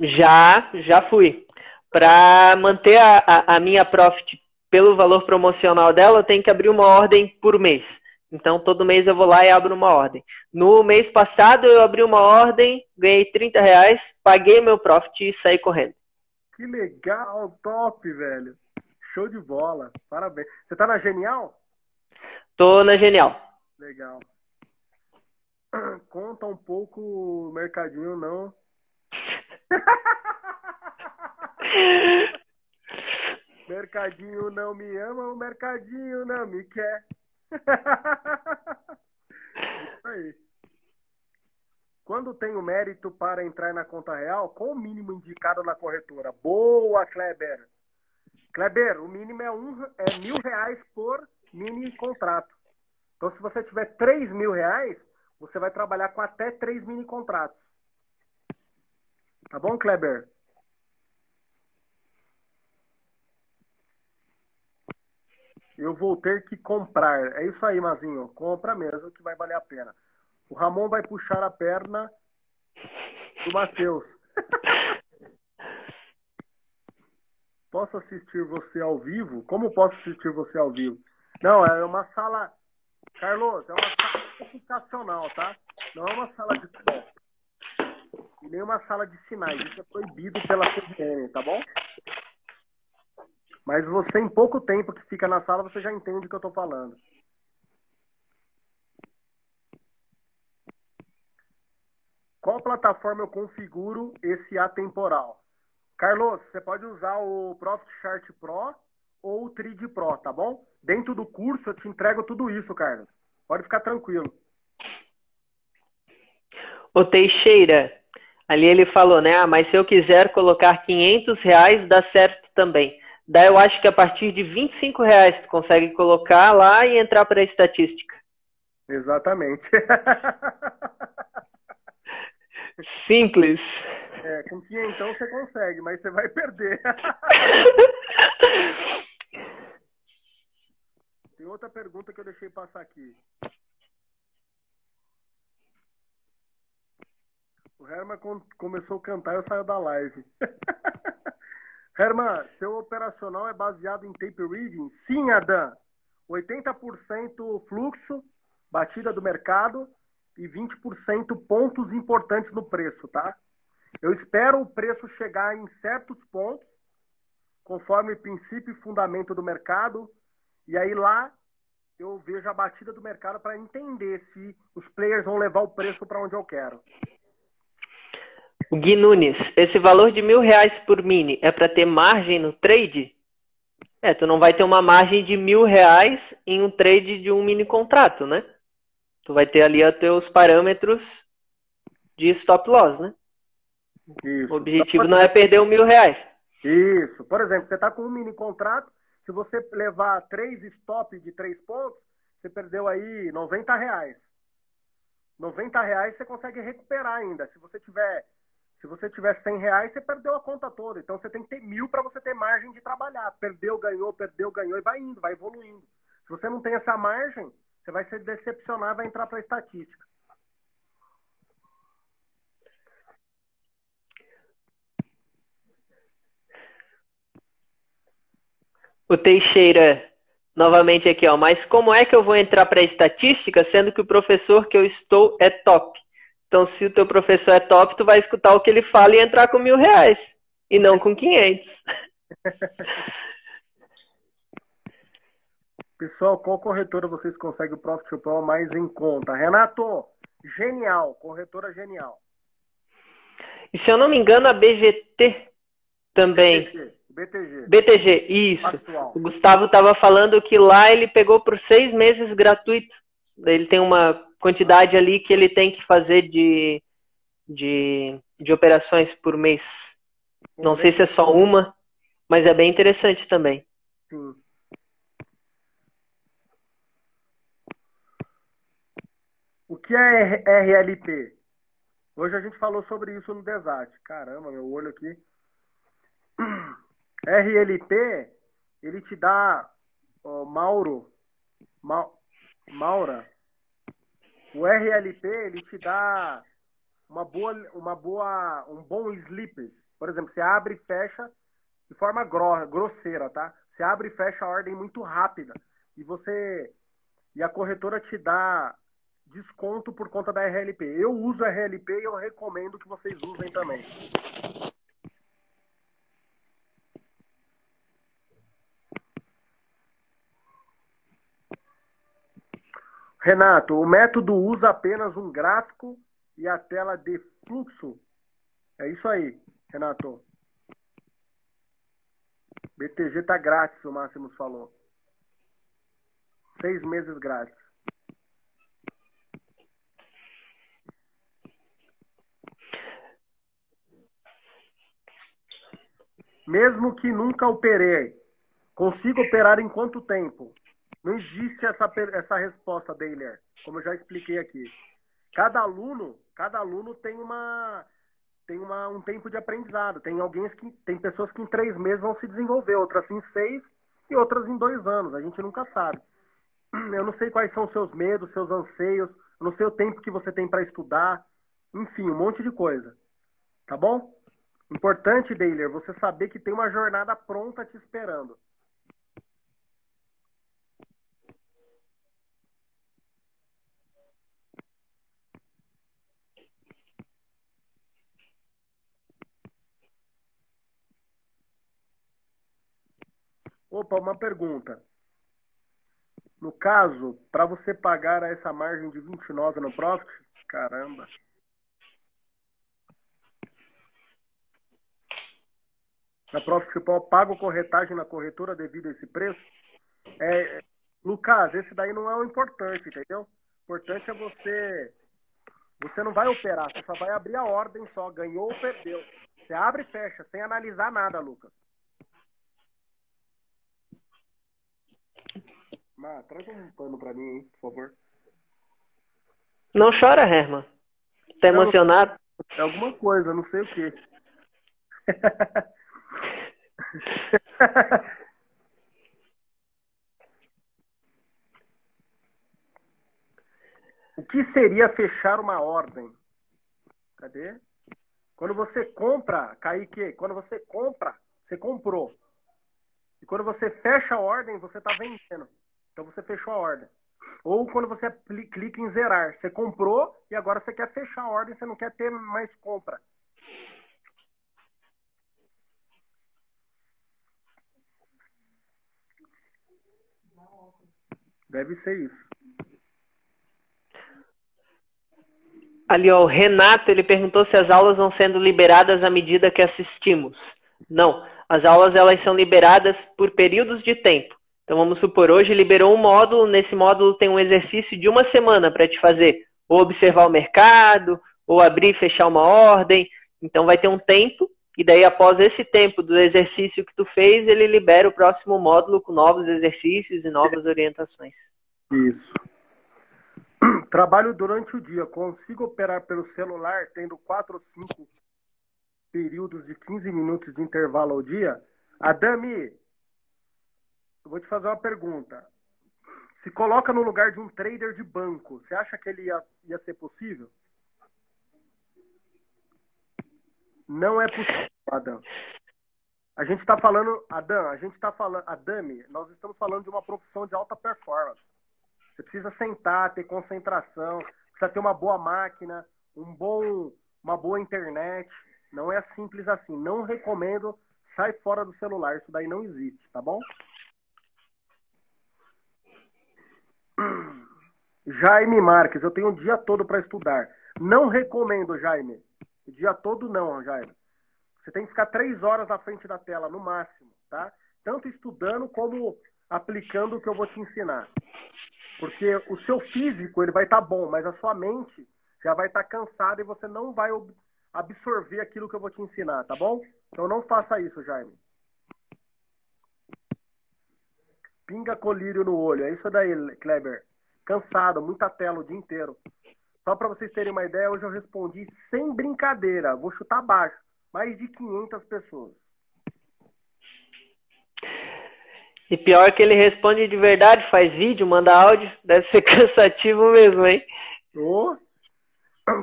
Já, já fui. Para manter a, a, a, minha profit pelo valor promocional dela, eu tenho que abrir uma ordem por mês. Então, todo mês eu vou lá e abro uma ordem. No mês passado, eu abri uma ordem, ganhei 30 reais, paguei meu profit e saí correndo. Que legal, top, velho. Show de bola. Parabéns. Você tá na Genial? Tô na Genial. Legal. Conta um pouco o mercadinho, não. mercadinho não me ama, o mercadinho não me quer. Isso aí. Quando tenho mérito para entrar na conta real, qual o mínimo indicado na corretora? Boa, Kleber. Kleber, o mínimo é, um, é mil reais por mini contrato. Então, se você tiver três mil reais, você vai trabalhar com até três mini contratos. Tá bom, Kleber? Eu vou ter que comprar. É isso aí, Mazinho. Compra mesmo que vai valer a pena. O Ramon vai puxar a perna do Matheus. posso assistir você ao vivo? Como posso assistir você ao vivo? Não, é uma sala. Carlos, é uma sala educacional, tá? Não é uma sala de e nenhuma sala de sinais. Isso é proibido pela CVM, tá bom? Mas você, em pouco tempo que fica na sala, você já entende o que eu estou falando. Qual plataforma eu configuro esse atemporal? Carlos, você pode usar o Profit Chart Pro ou o Trid Pro, tá bom? Dentro do curso eu te entrego tudo isso, Carlos. Pode ficar tranquilo. O Teixeira, ali ele falou, né? Ah, mas se eu quiser colocar 500 reais, dá certo também. Daí eu acho que a partir de 25 reais tu consegue colocar lá e entrar para a estatística. Exatamente. Simples. É, com 500 então você consegue, mas você vai perder. Tem outra pergunta que eu deixei passar aqui. O Herman começou a cantar e eu saio da live. Herman, seu operacional é baseado em tape reading? Sim, Adam. 80% fluxo, batida do mercado e 20% pontos importantes no preço, tá? Eu espero o preço chegar em certos pontos, conforme princípio e fundamento do mercado, e aí lá eu vejo a batida do mercado para entender se os players vão levar o preço para onde eu quero. O Gui Nunes, esse valor de mil reais por mini é para ter margem no trade? É, tu não vai ter uma margem de mil reais em um trade de um mini contrato, né? Tu vai ter ali os teus parâmetros de stop loss, né? Isso. O objetivo não é perder um mil reais. Isso. Por exemplo, você está com um mini contrato, se você levar três stop de três pontos, você perdeu aí 90 reais. 90 reais você consegue recuperar ainda. Se você tiver se você tiver 100 reais, você perdeu a conta toda. Então você tem que ter mil para você ter margem de trabalhar. Perdeu, ganhou, perdeu, ganhou e vai indo, vai evoluindo. Se você não tem essa margem, você vai se decepcionar, vai entrar para a estatística. O Teixeira, novamente aqui, ó. Mas como é que eu vou entrar para a estatística, sendo que o professor que eu estou é top? Então, se o teu professor é top, tu vai escutar o que ele fala e entrar com mil reais. E não com 500. Pessoal, qual corretora vocês conseguem o Profit Pro mais em conta? Renato, genial, corretora genial. E se eu não me engano, a BGT também. BTG. BTG. BTG, isso. Atual. O Gustavo estava falando que lá ele pegou por seis meses gratuito. Ele tem uma quantidade ali que ele tem que fazer de, de, de operações por mês. Não sei se é só uma, mas é bem interessante também. Sim. O que é RLP? Hoje a gente falou sobre isso no Desart. Caramba, meu olho aqui. RLP, ele te dá, oh, Mauro, Ma, Maura, o RLP, ele te dá uma boa, uma boa, um bom sleeper. Por exemplo, você abre e fecha de forma grosseira, tá? Você abre e fecha a ordem muito rápida. E você e a corretora te dá desconto por conta da RLP. Eu uso a RLP e eu recomendo que vocês usem também. Renato, o método usa apenas um gráfico e a tela de fluxo. É isso aí, Renato. BTG tá grátis, o Máximos falou. Seis meses grátis. Mesmo que nunca operei, consigo operar em quanto tempo? Não existe essa, essa resposta, Baylor, como eu já expliquei aqui. Cada aluno, cada aluno tem uma tem uma, um tempo de aprendizado. Tem alguém que tem pessoas que em três meses vão se desenvolver, outras em seis e outras em dois anos. A gente nunca sabe. Eu não sei quais são os seus medos, seus anseios, eu não sei o tempo que você tem para estudar, enfim, um monte de coisa. Tá bom? Importante, Dailer, você saber que tem uma jornada pronta te esperando. Opa, uma pergunta. No caso, para você pagar essa margem de 29 no profit, caramba. Na Profit People, pago corretagem na corretora devido a esse preço? É, Lucas, esse daí não é o importante, entendeu? O importante é você. Você não vai operar, você só vai abrir a ordem só, ganhou ou perdeu. Você abre e fecha, sem analisar nada, Lucas. Má, traz um pano pra mim, hein, por favor. Não chora, Herman. Tá emocionado? É alguma coisa, não sei o que. o que seria fechar uma ordem? Cadê? Quando você compra, Kaique, quando você compra, você comprou. E quando você fecha a ordem, você está vendendo. Então você fechou a ordem. Ou quando você clica em zerar, você comprou e agora você quer fechar a ordem, você não quer ter mais compra. Deve ser isso. Ali, ó, o Renato, ele perguntou se as aulas vão sendo liberadas à medida que assistimos. Não, as aulas elas são liberadas por períodos de tempo. Então vamos supor, hoje liberou um módulo, nesse módulo tem um exercício de uma semana para te fazer, ou observar o mercado, ou abrir e fechar uma ordem. Então vai ter um tempo, e daí após esse tempo do exercício que tu fez, ele libera o próximo módulo com novos exercícios e novas orientações. Isso. Trabalho durante o dia. Consigo operar pelo celular tendo quatro ou cinco períodos de 15 minutos de intervalo ao dia? Adami, eu vou te fazer uma pergunta. Se coloca no lugar de um trader de banco, você acha que ele ia, ia ser possível? Não é possível, Adam. A gente está falando, Adam, a gente está falando, Adami, nós estamos falando de uma profissão de alta performance. Você precisa sentar, ter concentração, precisa ter uma boa máquina, um bom, uma boa internet. Não é simples assim. Não recomendo. Sai fora do celular. Isso daí não existe, tá bom? Jaime Marques, eu tenho o dia todo para estudar. Não recomendo, Jaime. O dia todo não, Jaime. Você tem que ficar três horas na frente da tela, no máximo, tá? Tanto estudando como aplicando o que eu vou te ensinar. Porque o seu físico ele vai estar tá bom, mas a sua mente já vai estar tá cansada e você não vai absorver aquilo que eu vou te ensinar, tá bom? Então não faça isso, Jaime. Pinga colírio no olho, é isso daí, Kleber. Cansado, muita tela o dia inteiro. Só para vocês terem uma ideia, hoje eu respondi sem brincadeira, vou chutar baixo, mais de 500 pessoas. E pior que ele responde de verdade, faz vídeo, manda áudio. Deve ser cansativo mesmo, hein? Oh,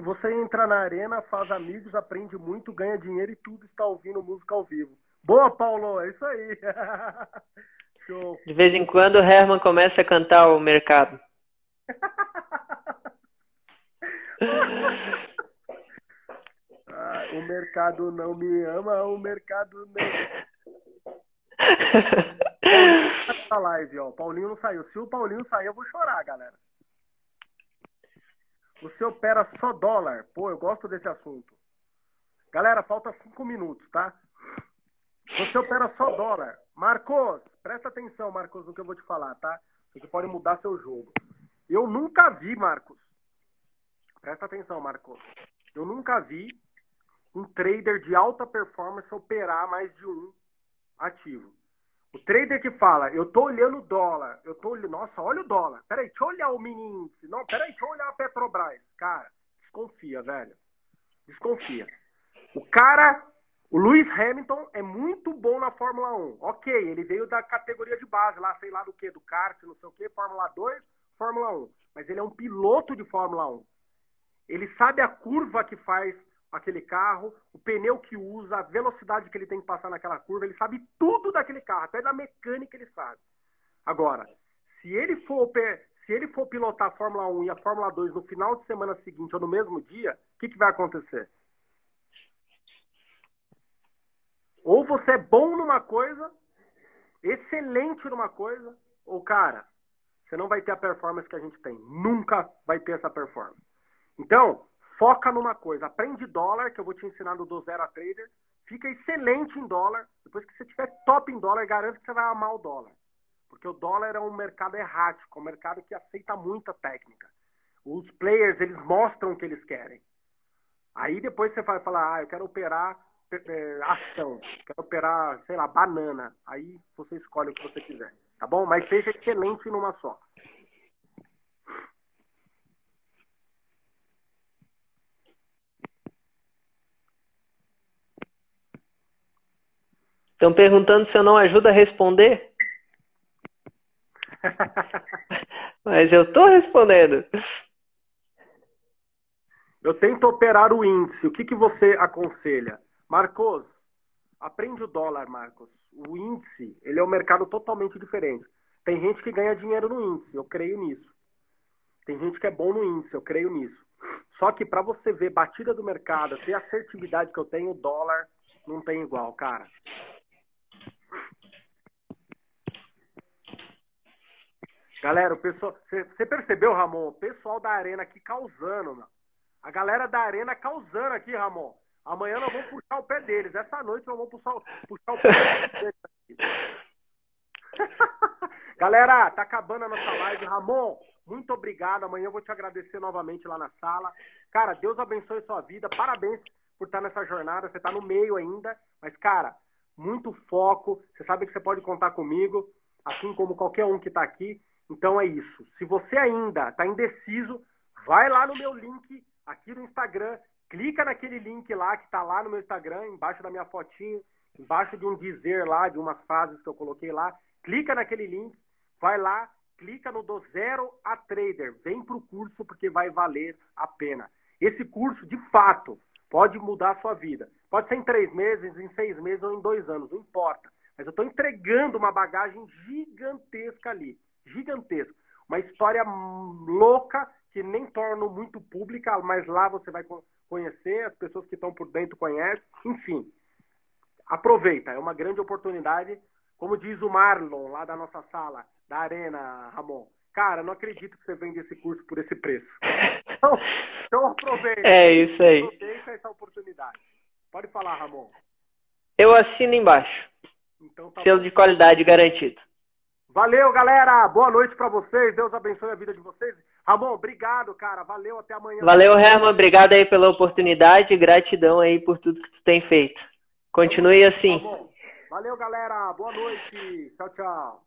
você entra na arena, faz amigos, aprende muito, ganha dinheiro e tudo está ouvindo música ao vivo. Boa, Paulo, é isso aí. Show. De vez em quando o Herman começa a cantar o mercado. ah, o mercado não me ama, o mercado não. Paulinho live, ó. Paulinho não saiu. Se o Paulinho sair, eu vou chorar, galera. Você opera só dólar? Pô, eu gosto desse assunto. Galera, falta cinco minutos, tá? Você opera só dólar. Marcos, presta atenção, Marcos, no que eu vou te falar, tá? Aqui pode mudar seu jogo. Eu nunca vi, Marcos. Presta atenção, Marcos. Eu nunca vi um trader de alta performance operar mais de um ativo. O trader que fala, eu tô olhando o dólar, eu tô olhando, nossa, olha o dólar. Peraí, deixa eu olhar o mini índice. Não, peraí, deixa eu olhar a Petrobras. Cara, desconfia, velho. Desconfia. O cara, o Lewis Hamilton é muito bom na Fórmula 1. Ok, ele veio da categoria de base, lá, sei lá do que, do kart, não sei o que, Fórmula 2, Fórmula 1. Mas ele é um piloto de Fórmula 1. Ele sabe a curva que faz aquele carro, o pneu que usa, a velocidade que ele tem que passar naquela curva, ele sabe tudo daquele carro, até da mecânica ele sabe. Agora, se ele for, se ele for pilotar a Fórmula 1 e a Fórmula 2 no final de semana seguinte ou no mesmo dia, o que, que vai acontecer? Ou você é bom numa coisa, excelente numa coisa, ou cara, você não vai ter a performance que a gente tem. Nunca vai ter essa performance. Então, foca numa coisa. Aprende dólar, que eu vou te ensinar no do zero a trader. Fica excelente em dólar. Depois que você tiver top em dólar, garanto que você vai amar o dólar. Porque o dólar é um mercado errático, um mercado que aceita muita técnica. Os players, eles mostram o que eles querem. Aí depois você vai falar, ah, eu quero operar é, ação, quero operar, sei lá, banana. Aí você escolhe o que você quiser, tá bom? Mas seja excelente numa só. Estão perguntando se eu não ajudo a responder? Mas eu estou respondendo. Eu tento operar o índice. O que, que você aconselha? Marcos, aprende o dólar, Marcos. O índice, ele é um mercado totalmente diferente. Tem gente que ganha dinheiro no índice, eu creio nisso. Tem gente que é bom no índice, eu creio nisso. Só que para você ver batida do mercado, ter assertividade que eu tenho, o dólar não tem igual, cara. Galera, o pessoal. Você percebeu, Ramon? O pessoal da arena aqui causando, mano. A galera da arena causando aqui, Ramon. Amanhã nós vamos puxar o pé deles. Essa noite nós vamos puxar, puxar o pé deles. galera, tá acabando a nossa live. Ramon, muito obrigado. Amanhã eu vou te agradecer novamente lá na sala. Cara, Deus abençoe sua vida. Parabéns por estar nessa jornada. Você tá no meio ainda. Mas, cara, muito foco. Você sabe que você pode contar comigo, assim como qualquer um que está aqui. Então é isso. Se você ainda está indeciso, vai lá no meu link aqui no Instagram, clica naquele link lá que está lá no meu Instagram, embaixo da minha fotinho, embaixo de um dizer lá, de umas frases que eu coloquei lá. Clica naquele link, vai lá, clica no do zero a trader, vem para o curso porque vai valer a pena. Esse curso, de fato, pode mudar a sua vida. Pode ser em três meses, em seis meses ou em dois anos, não importa. Mas eu estou entregando uma bagagem gigantesca ali gigantesco. Uma história louca que nem torno muito pública, mas lá você vai conhecer, as pessoas que estão por dentro conhecem. Enfim, aproveita, é uma grande oportunidade. Como diz o Marlon, lá da nossa sala, da Arena, Ramon. Cara, não acredito que você vende esse curso por esse preço. Então, então aproveita. É isso aí. Aproveita essa oportunidade. Pode falar, Ramon. Eu assino embaixo. Então, tá Selo bom. de qualidade garantido. Valeu, galera. Boa noite para vocês. Deus abençoe a vida de vocês. Ramon, obrigado, cara. Valeu, até amanhã. Valeu, Herman. Obrigado aí pela oportunidade. Gratidão aí por tudo que tu tem feito. Continue assim. Tá Valeu, galera. Boa noite. Tchau, tchau.